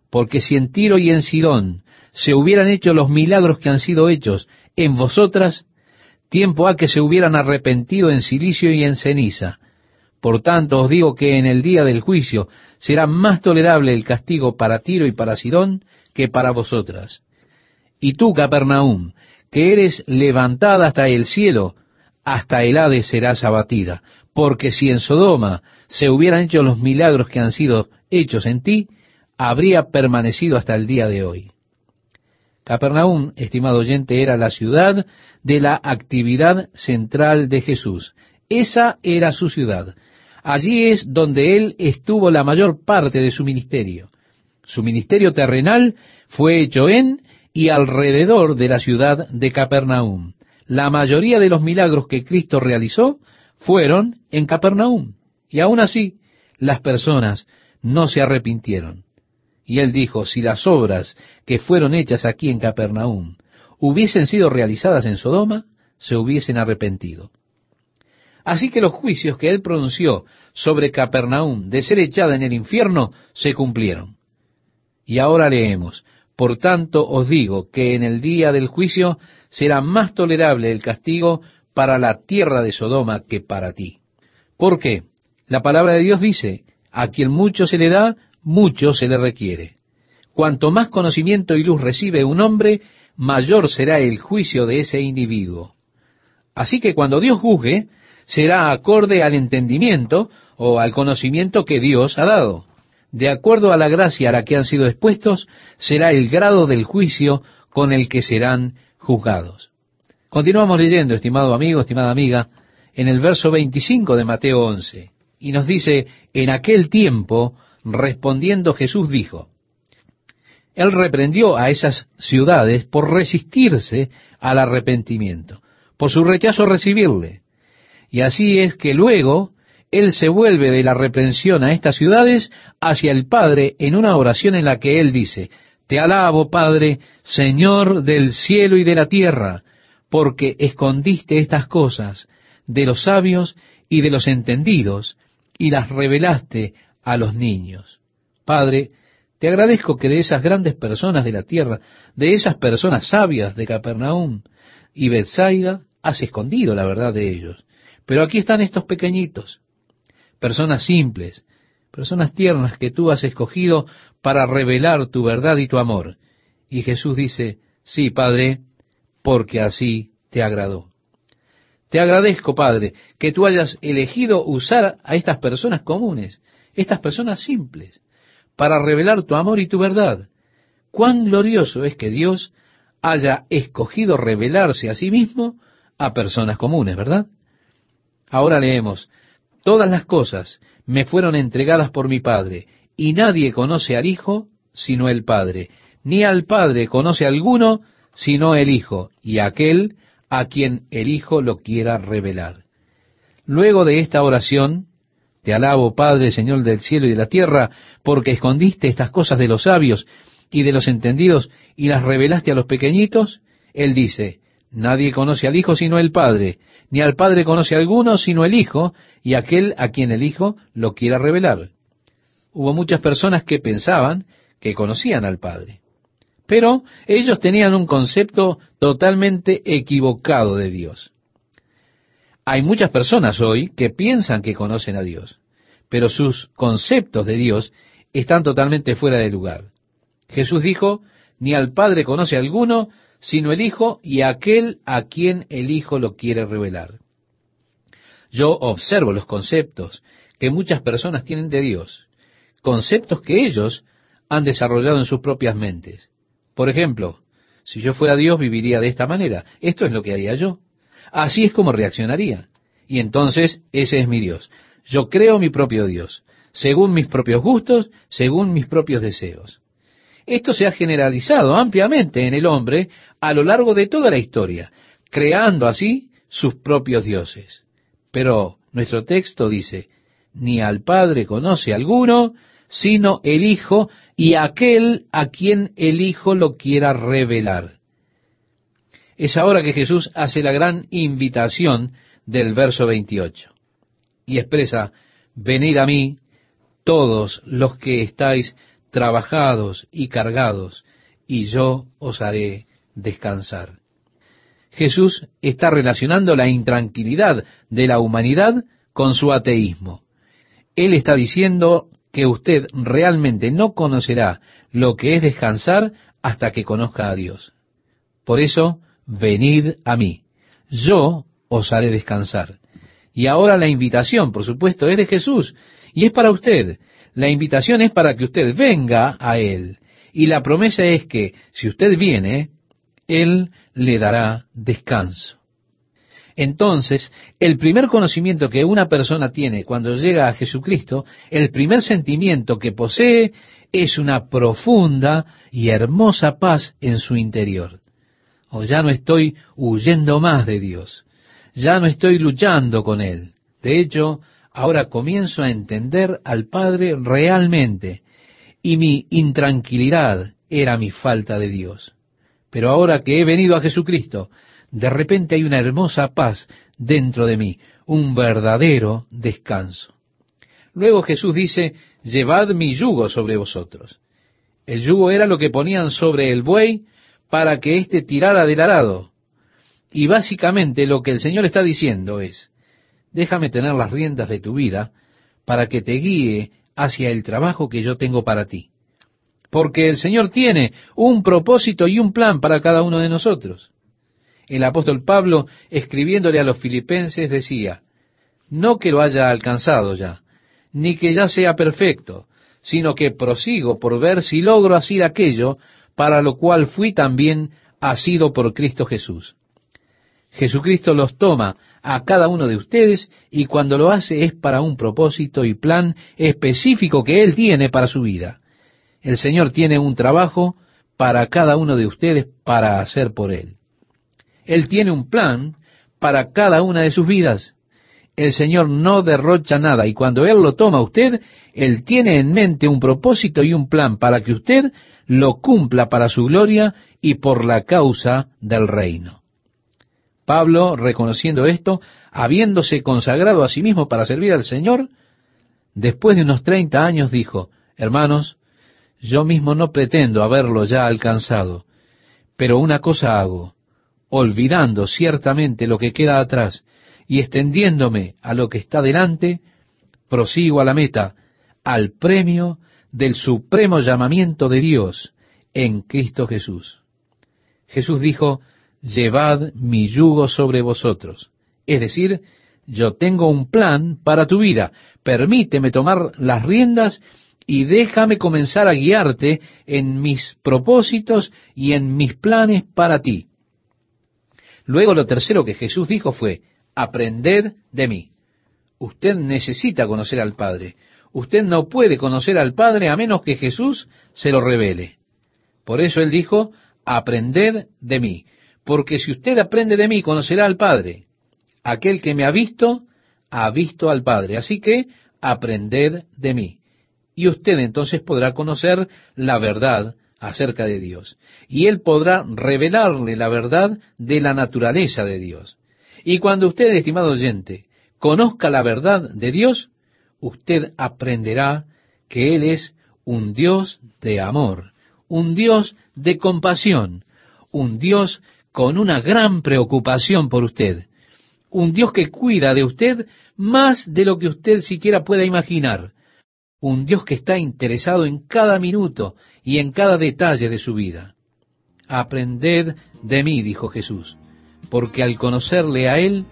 Speaker 1: porque si en Tiro y en Sidón se hubieran hecho los milagros que han sido hechos en vosotras, tiempo ha que se hubieran arrepentido en silicio y en ceniza. Por tanto os digo que en el día del juicio será más tolerable el castigo para Tiro y para Sidón que para vosotras. Y tú, Capernaum, que eres levantada hasta el cielo, hasta el Hades serás abatida, porque si en Sodoma se hubieran hecho los milagros que han sido hechos en ti, habría permanecido hasta el día de hoy. Capernaum, estimado oyente, era la ciudad de la actividad central de Jesús. Esa era su ciudad. Allí es donde él estuvo la mayor parte de su ministerio. Su ministerio terrenal fue hecho en y alrededor de la ciudad de Capernaum. La mayoría de los milagros que Cristo realizó fueron en Capernaum. Y aún así, las personas no se arrepintieron. Y él dijo, si las obras que fueron hechas aquí en Capernaum hubiesen sido realizadas en Sodoma, se hubiesen arrepentido. Así que los juicios que él pronunció sobre Capernaum de ser echada en el infierno se cumplieron. Y ahora leemos, por tanto os digo que en el día del juicio será más tolerable el castigo para la tierra de Sodoma que para ti. ¿Por qué? La palabra de Dios dice, a quien mucho se le da, mucho se le requiere. Cuanto más conocimiento y luz recibe un hombre, mayor será el juicio de ese individuo. Así que cuando Dios juzgue, será acorde al entendimiento o al conocimiento que Dios ha dado. De acuerdo a la gracia a la que han sido expuestos, será el grado del juicio con el que serán juzgados. Continuamos leyendo, estimado amigo, estimada amiga, en el verso 25 de Mateo 11, y nos dice, en aquel tiempo, respondiendo Jesús dijo, Él reprendió a esas ciudades por resistirse al arrepentimiento, por su rechazo a recibirle. Y así es que luego Él se vuelve de la reprensión a estas ciudades hacia el Padre en una oración en la que Él dice, Te alabo, Padre, Señor del cielo y de la tierra, porque escondiste estas cosas de los sabios y de los entendidos, y las revelaste a los niños. Padre, te agradezco que de esas grandes personas de la tierra, de esas personas sabias de Capernaum y Bethsaida, has escondido la verdad de ellos. Pero aquí están estos pequeñitos, personas simples, personas tiernas que tú has escogido para revelar tu verdad y tu amor. Y Jesús dice, sí, Padre, porque así te agradó. Te agradezco, Padre, que tú hayas elegido usar a estas personas comunes, estas personas simples, para revelar tu amor y tu verdad. Cuán glorioso es que Dios haya escogido revelarse a sí mismo a personas comunes, ¿verdad? Ahora leemos, todas las cosas me fueron entregadas por mi Padre, y nadie conoce al Hijo sino el Padre, ni al Padre conoce alguno sino el Hijo, y aquel a quien el Hijo lo quiera revelar. Luego de esta oración, te alabo, Padre, Señor del cielo y de la tierra, porque escondiste estas cosas de los sabios y de los entendidos y las revelaste a los pequeñitos, él dice, nadie conoce al Hijo sino el Padre, ni al Padre conoce alguno sino el Hijo y aquel a quien el Hijo lo quiera revelar. Hubo muchas personas que pensaban que conocían al Padre. Pero ellos tenían un concepto totalmente equivocado de Dios. Hay muchas personas hoy que piensan que conocen a Dios, pero sus conceptos de Dios están totalmente fuera de lugar. Jesús dijo, ni al Padre conoce alguno, sino el Hijo y aquel a quien el Hijo lo quiere revelar. Yo observo los conceptos que muchas personas tienen de Dios, conceptos que ellos han desarrollado en sus propias mentes. Por ejemplo, si yo fuera Dios viviría de esta manera. Esto es lo que haría yo. Así es como reaccionaría. Y entonces ese es mi Dios. Yo creo mi propio Dios, según mis propios gustos, según mis propios deseos. Esto se ha generalizado ampliamente en el hombre a lo largo de toda la historia, creando así sus propios dioses. Pero nuestro texto dice, ni al Padre conoce alguno, sino el Hijo y aquel a quien el Hijo lo quiera revelar. Es ahora que Jesús hace la gran invitación del verso 28 y expresa, venid a mí todos los que estáis trabajados y cargados, y yo os haré descansar. Jesús está relacionando la intranquilidad de la humanidad con su ateísmo. Él está diciendo que usted realmente no conocerá lo que es descansar hasta que conozca a Dios. Por eso, venid a mí, yo os haré descansar. Y ahora la invitación, por supuesto, es de Jesús y es para usted. La invitación es para que usted venga a Él. Y la promesa es que si usted viene, Él le dará descanso. Entonces, el primer conocimiento que una persona tiene cuando llega a Jesucristo, el primer sentimiento que posee es una profunda y hermosa paz en su interior. O ya no estoy huyendo más de Dios, ya no estoy luchando con Él. De hecho, ahora comienzo a entender al Padre realmente, y mi intranquilidad era mi falta de Dios. Pero ahora que he venido a Jesucristo, de repente hay una hermosa paz dentro de mí, un verdadero descanso. Luego Jesús dice, llevad mi yugo sobre vosotros. El yugo era lo que ponían sobre el buey para que éste tirara del arado. Y básicamente lo que el Señor está diciendo es, déjame tener las riendas de tu vida para que te guíe hacia el trabajo que yo tengo para ti. Porque el Señor tiene un propósito y un plan para cada uno de nosotros. El apóstol Pablo, escribiéndole a los filipenses, decía, no que lo haya alcanzado ya, ni que ya sea perfecto, sino que prosigo por ver si logro hacer aquello para lo cual fui también asido por Cristo Jesús. Jesucristo los toma a cada uno de ustedes y cuando lo hace es para un propósito y plan específico que Él tiene para su vida. El Señor tiene un trabajo para cada uno de ustedes para hacer por Él. Él tiene un plan para cada una de sus vidas. El Señor no derrocha nada y cuando Él lo toma a usted, Él tiene en mente un propósito y un plan para que usted lo cumpla para su gloria y por la causa del reino. Pablo, reconociendo esto, habiéndose consagrado a sí mismo para servir al Señor, después de unos treinta años dijo, Hermanos, yo mismo no pretendo haberlo ya alcanzado, pero una cosa hago, olvidando ciertamente lo que queda atrás y extendiéndome a lo que está delante, prosigo a la meta, al premio del supremo llamamiento de Dios en Cristo Jesús. Jesús dijo, llevad mi yugo sobre vosotros. Es decir, yo tengo un plan para tu vida. Permíteme tomar las riendas y déjame comenzar a guiarte en mis propósitos y en mis planes para ti. Luego lo tercero que Jesús dijo fue, aprended de mí. Usted necesita conocer al Padre. Usted no puede conocer al Padre a menos que Jesús se lo revele. Por eso él dijo, aprended de mí. Porque si usted aprende de mí, conocerá al Padre. Aquel que me ha visto, ha visto al Padre. Así que, aprended de mí. Y usted entonces podrá conocer la verdad acerca de Dios. Y Él podrá revelarle la verdad de la naturaleza de Dios. Y cuando usted, estimado oyente, conozca la verdad de Dios, usted aprenderá que Él es un Dios de amor, un Dios de compasión, un Dios con una gran preocupación por usted, un Dios que cuida de usted más de lo que usted siquiera pueda imaginar, un Dios que está interesado en cada minuto y en cada detalle de su vida. Aprended de mí, dijo Jesús, porque al conocerle a Él,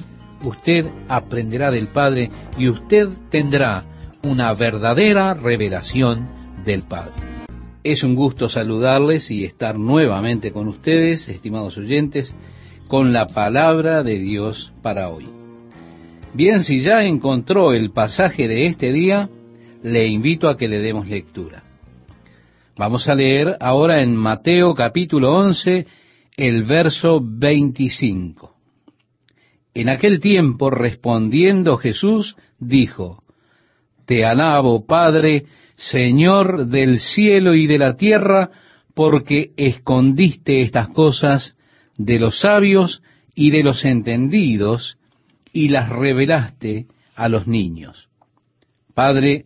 Speaker 1: usted aprenderá del Padre y usted tendrá una verdadera revelación del Padre. Es un gusto saludarles y estar nuevamente con ustedes, estimados oyentes, con la palabra de Dios para hoy. Bien, si ya encontró el pasaje de este día, le invito a que le demos lectura. Vamos a leer ahora en Mateo capítulo 11, el verso 25. En aquel tiempo, respondiendo Jesús, dijo, Te alabo, Padre, Señor del cielo y de la tierra, porque escondiste estas cosas de los sabios y de los entendidos, y las revelaste a los niños. Padre,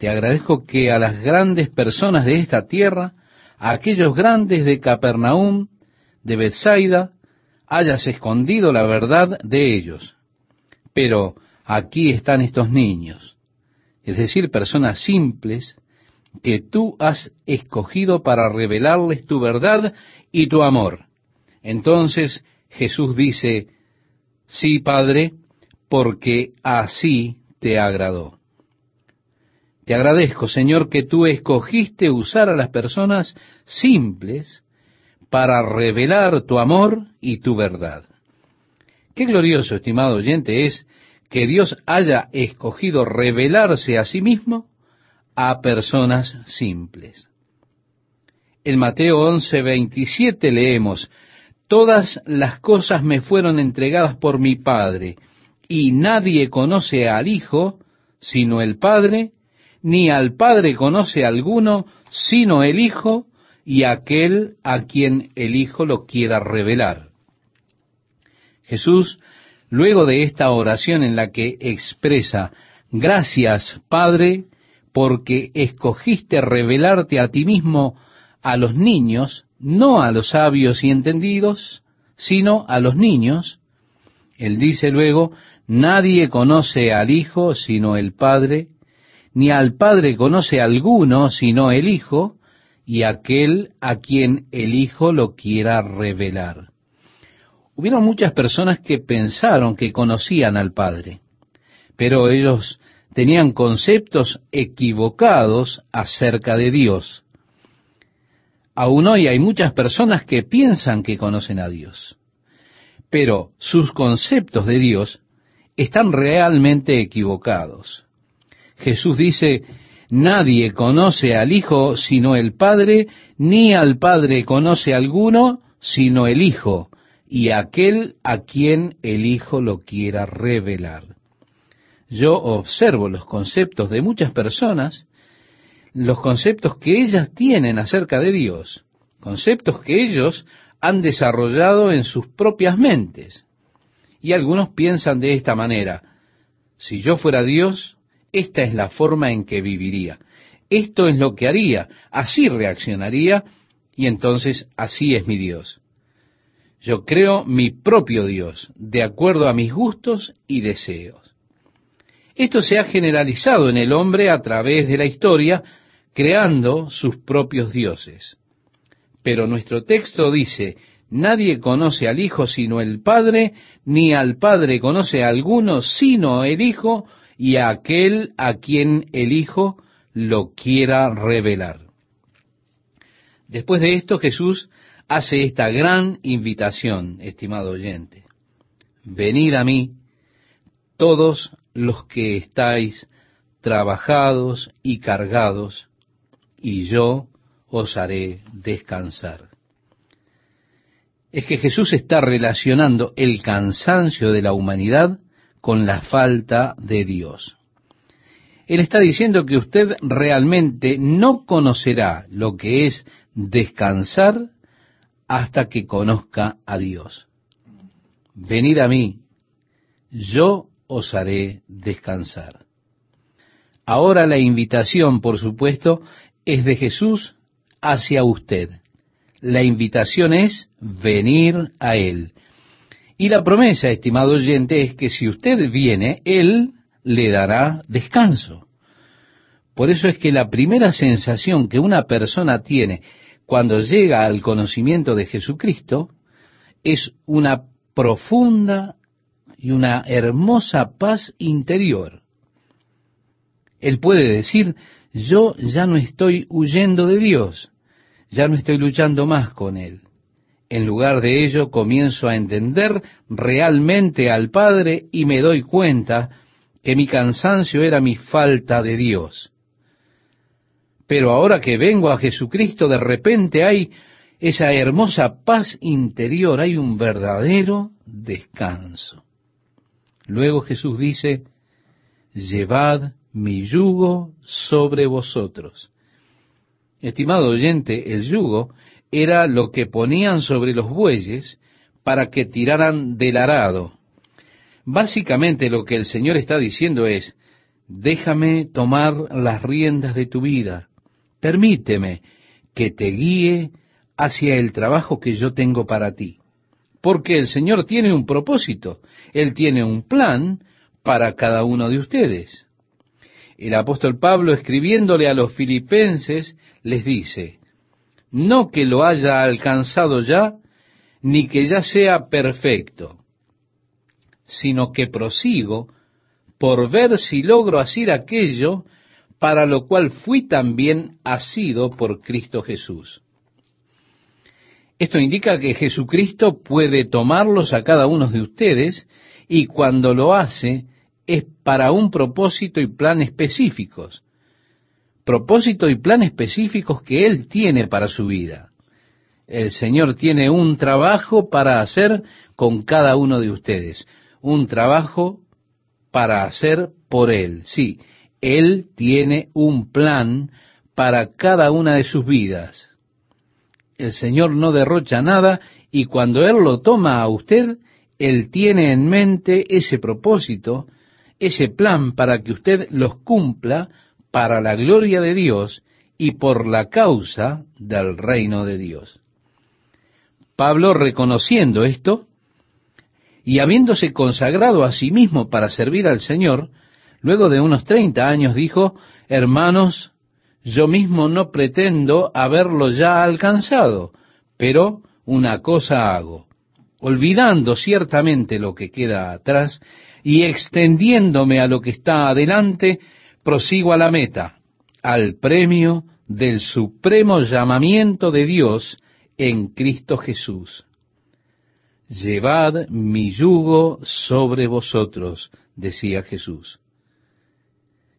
Speaker 1: te agradezco que a las grandes personas de esta tierra, a aquellos grandes de Capernaum, de Bethsaida, hayas escondido la verdad de ellos. Pero aquí están estos niños, es decir, personas simples que tú has escogido para revelarles tu verdad y tu amor. Entonces Jesús dice, sí, Padre, porque así te agradó. Te agradezco, Señor, que tú escogiste usar a las personas simples para revelar tu amor y tu verdad. Qué glorioso, estimado oyente, es que Dios haya escogido revelarse a sí mismo a personas simples. En Mateo 11, 27 leemos, Todas las cosas me fueron entregadas por mi Padre, y nadie conoce al Hijo sino el Padre, ni al Padre conoce alguno sino el Hijo y aquel a quien el Hijo lo quiera revelar. Jesús, luego de esta oración en la que expresa, gracias Padre, porque escogiste revelarte a ti mismo a los niños, no a los sabios y entendidos, sino a los niños, él dice luego, nadie conoce al Hijo sino el Padre, ni al Padre conoce alguno sino el Hijo, y aquel a quien el Hijo lo quiera revelar. Hubieron muchas personas que pensaron que conocían al Padre, pero ellos tenían conceptos equivocados acerca de Dios. Aún hoy hay muchas personas que piensan que conocen a Dios, pero sus conceptos de Dios están realmente equivocados. Jesús dice, nadie conoce al Hijo sino el Padre, ni al Padre conoce alguno sino el Hijo, y aquel a quien el Hijo lo quiera revelar. Yo observo los conceptos de muchas personas, los conceptos que ellas tienen acerca de Dios, conceptos que ellos han desarrollado en sus propias mentes. Y algunos piensan de esta manera, si yo fuera Dios, esta es la forma en que viviría, esto es lo que haría, así reaccionaría, y entonces así es mi Dios. Yo creo mi propio Dios, de acuerdo a mis gustos y deseos. Esto se ha generalizado en el hombre a través de la historia, creando sus propios dioses. Pero nuestro texto dice, nadie conoce al Hijo sino el Padre, ni al Padre conoce a alguno sino el Hijo y a aquel a quien el Hijo lo quiera revelar. Después de esto Jesús hace esta gran invitación, estimado oyente. Venid a mí todos los que estáis trabajados y cargados, y yo os haré descansar. Es que Jesús está relacionando el cansancio de la humanidad con la falta de Dios. Él está diciendo que usted realmente no conocerá lo que es descansar hasta que conozca a Dios. Venid a mí, yo os haré descansar. Ahora la invitación, por supuesto, es de Jesús hacia usted. La invitación es venir a Él. Y la promesa, estimado oyente, es que si usted viene, Él le dará descanso. Por eso es que la primera sensación que una persona tiene cuando llega al conocimiento de Jesucristo es una profunda y una hermosa paz interior. Él puede decir, yo ya no estoy huyendo de Dios, ya no estoy luchando más con Él. En lugar de ello, comienzo a entender realmente al Padre y me doy cuenta que mi cansancio era mi falta de Dios. Pero ahora que vengo a Jesucristo, de repente hay esa hermosa paz interior, hay un verdadero descanso. Luego Jesús dice, llevad mi yugo sobre vosotros. Estimado oyente, el yugo era lo que ponían sobre los bueyes para que tiraran del arado. Básicamente lo que el Señor está diciendo es, déjame tomar las riendas de tu vida, permíteme que te guíe hacia el trabajo que yo tengo para ti. Porque el Señor tiene un propósito, Él tiene un plan para cada uno de ustedes. El apóstol Pablo, escribiéndole a los filipenses, les dice, no que lo haya alcanzado ya, ni que ya sea perfecto, sino que prosigo por ver si logro hacer aquello para lo cual fui también asido por Cristo Jesús. Esto indica que Jesucristo puede tomarlos a cada uno de ustedes y cuando lo hace es para un propósito y plan específicos. Propósito y plan específicos que Él tiene para su vida. El Señor tiene un trabajo para hacer con cada uno de ustedes. Un trabajo para hacer por Él. Sí, Él tiene un plan para cada una de sus vidas. El Señor no derrocha nada y cuando Él lo toma a usted, Él tiene en mente ese propósito, ese plan para que usted los cumpla para la gloria de Dios y por la causa del reino de Dios. Pablo, reconociendo esto, y habiéndose consagrado a sí mismo para servir al Señor, luego de unos treinta años dijo, Hermanos, yo mismo no pretendo haberlo ya alcanzado, pero una cosa hago, olvidando ciertamente lo que queda atrás y extendiéndome a lo que está adelante, prosigo a la meta, al premio del supremo llamamiento de Dios en Cristo Jesús. Llevad mi yugo sobre vosotros, decía Jesús.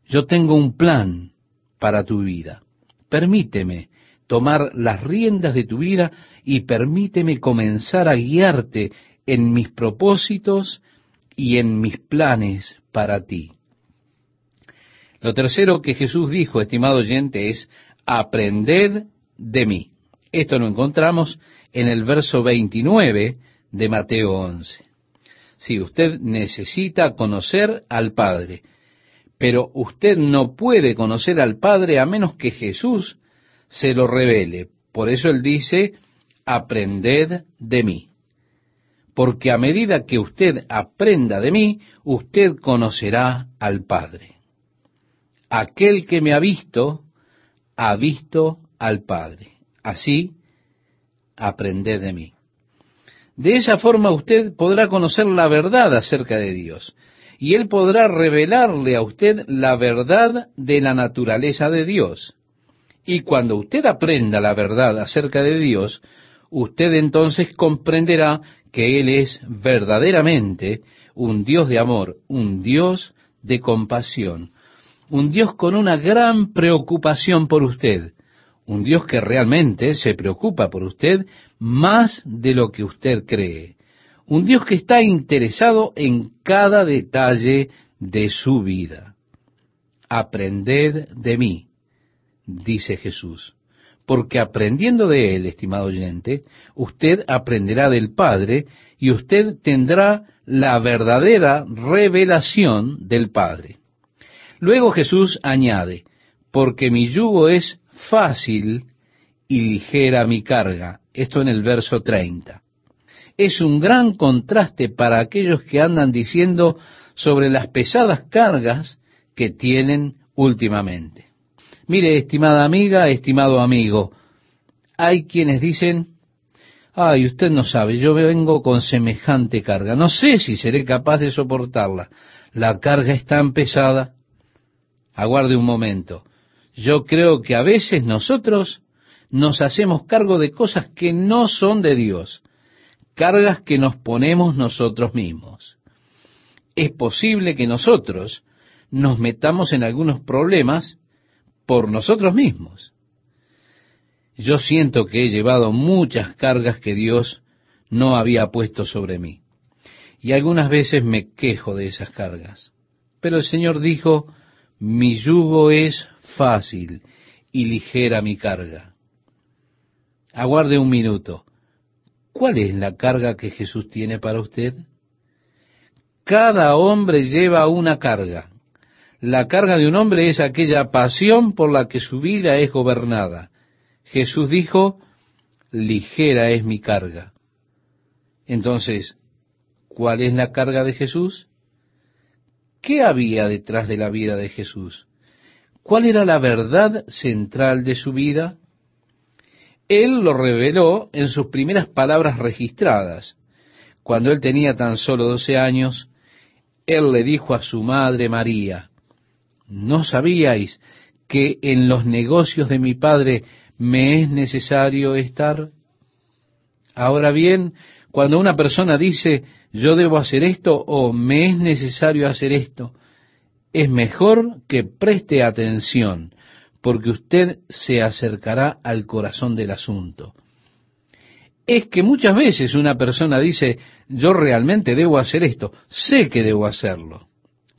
Speaker 1: Yo tengo un plan para tu vida. Permíteme tomar las riendas de tu vida y permíteme comenzar a guiarte en mis propósitos y en mis planes para ti. Lo tercero que Jesús dijo, estimado oyente, es aprended de mí. Esto lo encontramos en el verso 29 de Mateo 11. Si usted necesita conocer al Padre, pero usted no puede conocer al Padre a menos que Jesús se lo revele. Por eso él dice, aprended de mí. Porque a medida que usted aprenda de mí, usted conocerá al Padre. Aquel que me ha visto, ha visto al Padre. Así, aprended de mí. De esa forma usted podrá conocer la verdad acerca de Dios y Él podrá revelarle a usted la verdad de la naturaleza de Dios. Y cuando usted aprenda la verdad acerca de Dios, usted entonces comprenderá que Él es verdaderamente un Dios de amor, un Dios de compasión, un Dios con una gran preocupación por usted, un Dios que realmente se preocupa por usted más de lo que usted cree. Un Dios que está interesado en cada detalle de su vida. Aprended de mí, dice Jesús, porque aprendiendo de Él, estimado oyente, usted aprenderá del Padre y usted tendrá la verdadera revelación del Padre. Luego Jesús añade, porque mi yugo es fácil y ligera mi carga. Esto en el verso 30. Es un gran contraste para aquellos que andan diciendo sobre las pesadas cargas que tienen últimamente. Mire, estimada amiga, estimado amigo, hay quienes dicen, ay, usted no sabe, yo vengo con semejante carga, no sé si seré capaz de soportarla. La carga es tan pesada. Aguarde un momento. Yo creo que a veces nosotros nos hacemos cargo de cosas que no son de Dios, cargas que nos ponemos nosotros mismos. Es posible que nosotros nos metamos en algunos problemas por nosotros mismos. Yo siento que he llevado muchas cargas que Dios no había puesto sobre mí. Y algunas veces me quejo de esas cargas. Pero el Señor dijo, mi yugo es fácil y ligera mi carga. Aguarde un minuto. ¿Cuál es la carga que Jesús tiene para usted? Cada hombre lleva una carga. La carga de un hombre es aquella pasión por la que su vida es gobernada. Jesús dijo, ligera es mi carga. Entonces, ¿cuál es la carga de Jesús? ¿Qué había detrás de la vida de Jesús? ¿Cuál era la verdad central de su vida? Él lo reveló en sus primeras palabras registradas. Cuando él tenía tan solo doce años, él le dijo a su madre María, ¿no sabíais que en los negocios de mi padre me es necesario estar? Ahora bien, cuando una persona dice, yo debo hacer esto o me es necesario hacer esto, es mejor que preste atención, porque usted se acercará al corazón del asunto. Es que muchas veces una persona dice, yo realmente debo hacer esto, sé que debo hacerlo.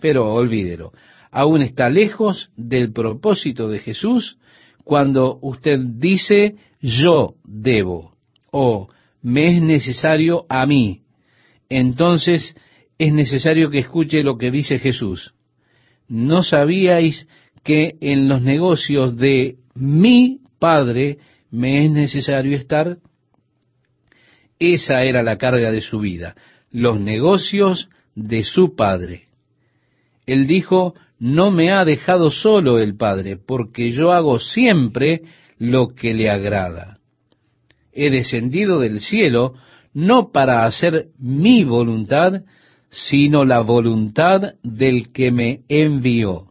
Speaker 1: Pero olvídelo, aún está lejos del propósito de Jesús cuando usted dice yo debo o me es necesario a mí. Entonces es necesario que escuche lo que dice Jesús. ¿No sabíais que en los negocios de mi Padre me es necesario estar? Esa era la carga de su vida, los negocios de su Padre. Él dijo, no me ha dejado solo el Padre, porque yo hago siempre lo que le agrada. He descendido del cielo no para hacer mi voluntad, sino la voluntad del que me envió.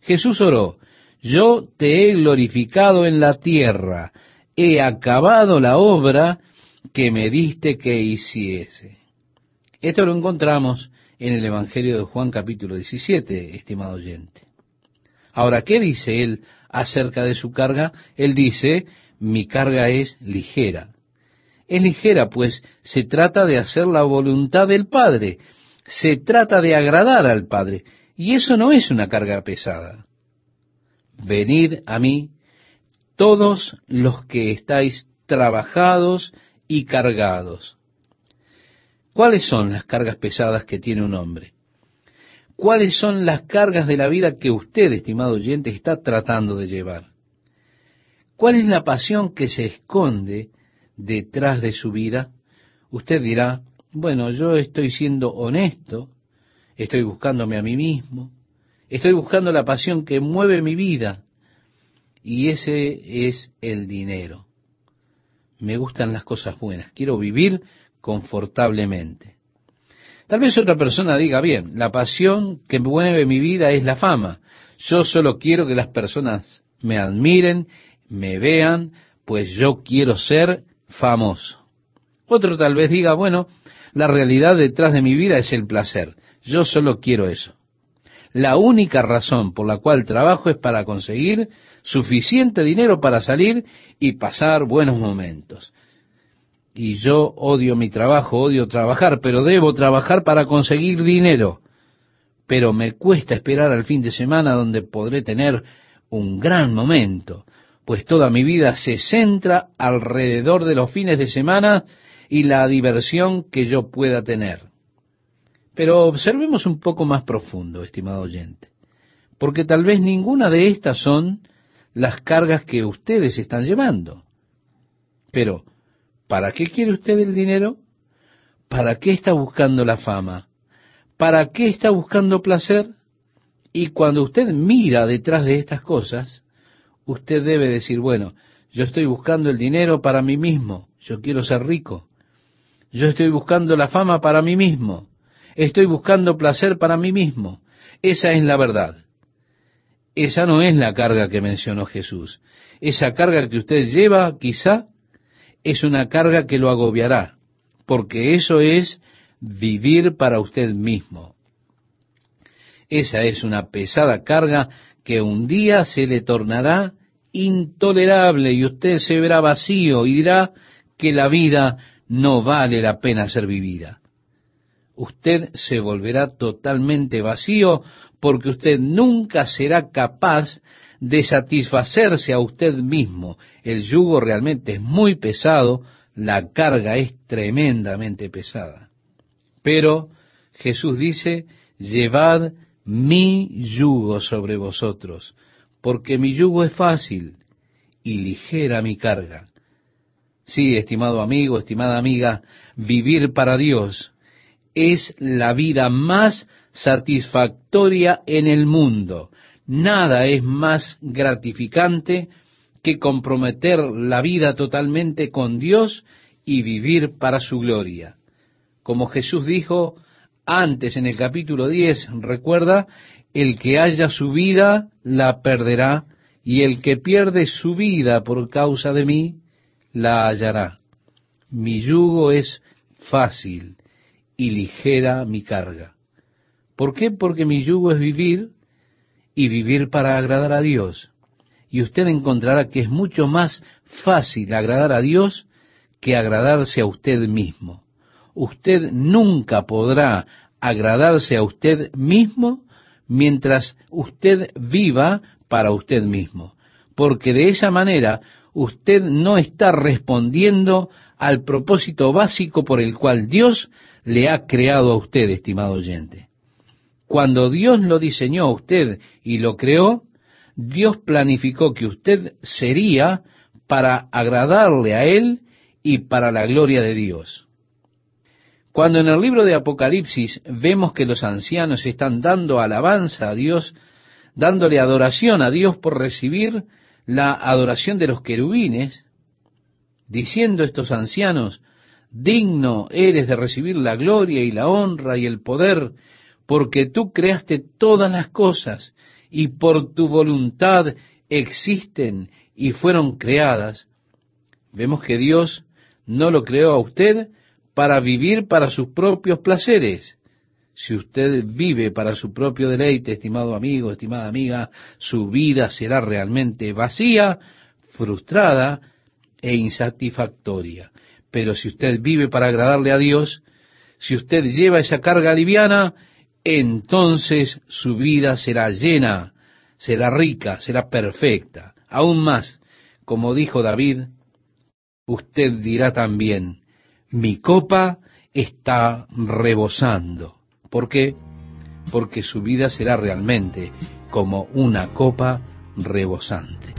Speaker 1: Jesús oró, yo te he glorificado en la tierra, he acabado la obra que me diste que hiciese. Esto lo encontramos en el Evangelio de Juan capítulo 17, estimado oyente. Ahora, ¿qué dice él acerca de su carga? Él dice, mi carga es ligera. Es ligera, pues se trata de hacer la voluntad del Padre, se trata de agradar al Padre, y eso no es una carga pesada. Venid a mí todos los que estáis trabajados y cargados. ¿Cuáles son las cargas pesadas que tiene un hombre? ¿Cuáles son las cargas de la vida que usted, estimado oyente, está tratando de llevar? ¿Cuál es la pasión que se esconde detrás de su vida? Usted dirá, bueno, yo estoy siendo honesto, estoy buscándome a mí mismo, estoy buscando la pasión que mueve mi vida, y ese es el dinero. Me gustan las cosas buenas, quiero vivir confortablemente. Tal vez otra persona diga, bien, la pasión que mueve mi vida es la fama. Yo solo quiero que las personas me admiren, me vean, pues yo quiero ser famoso. Otro tal vez diga, bueno, la realidad detrás de mi vida es el placer. Yo solo quiero eso. La única razón por la cual trabajo es para conseguir suficiente dinero para salir y pasar buenos momentos y yo odio mi trabajo, odio trabajar, pero debo trabajar para conseguir dinero. Pero me cuesta esperar al fin de semana donde podré tener un gran momento, pues toda mi vida se centra alrededor de los fines de semana y la diversión que yo pueda tener. Pero observemos un poco más profundo, estimado oyente, porque tal vez ninguna de estas son las cargas que ustedes están llevando. Pero, ¿Para qué quiere usted el dinero? ¿Para qué está buscando la fama? ¿Para qué está buscando placer? Y cuando usted mira detrás de estas cosas, usted debe decir, bueno, yo estoy buscando el dinero para mí mismo, yo quiero ser rico. Yo estoy buscando la fama para mí mismo. Estoy buscando placer para mí mismo. Esa es la verdad. Esa no es la carga que mencionó Jesús. Esa carga que usted lleva quizá es una carga que lo agobiará, porque eso es vivir para usted mismo. Esa es una pesada carga que un día se le tornará intolerable y usted se verá vacío y dirá que la vida no vale la pena ser vivida. Usted se volverá totalmente vacío porque usted nunca será capaz de satisfacerse a usted mismo. El yugo realmente es muy pesado, la carga es tremendamente pesada. Pero Jesús dice, llevad mi yugo sobre vosotros, porque mi yugo es fácil y ligera mi carga. Sí, estimado amigo, estimada amiga, vivir para Dios es la vida más satisfactoria en el mundo. Nada es más gratificante que comprometer la vida totalmente con Dios y vivir para su gloria. Como Jesús dijo antes en el capítulo 10, recuerda, el que haya su vida la perderá, y el que pierde su vida por causa de mí, la hallará. Mi yugo es fácil y ligera mi carga. ¿Por qué? Porque mi yugo es vivir y vivir para agradar a Dios. Y usted encontrará que es mucho más fácil agradar a Dios que agradarse a usted mismo. Usted nunca podrá agradarse a usted mismo mientras usted viva para usted mismo, porque de esa manera usted no está respondiendo al propósito básico por el cual Dios le ha creado a usted, estimado oyente. Cuando Dios lo diseñó a usted y lo creó, Dios planificó que usted sería para agradarle a Él y para la gloria de Dios. Cuando en el libro de Apocalipsis vemos que los ancianos están dando alabanza a Dios, dándole adoración a Dios por recibir la adoración de los querubines, diciendo estos ancianos, digno eres de recibir la gloria y la honra y el poder, porque tú creaste todas las cosas y por tu voluntad existen y fueron creadas. Vemos que Dios no lo creó a usted para vivir para sus propios placeres. Si usted vive para su propio deleite, estimado amigo, estimada amiga, su vida será realmente vacía, frustrada e insatisfactoria. Pero si usted vive para agradarle a Dios, si usted lleva esa carga liviana, entonces su vida será llena, será rica, será perfecta. Aún más, como dijo David, usted dirá también, mi copa está rebosando. ¿Por qué? Porque su vida será realmente como una copa rebosante.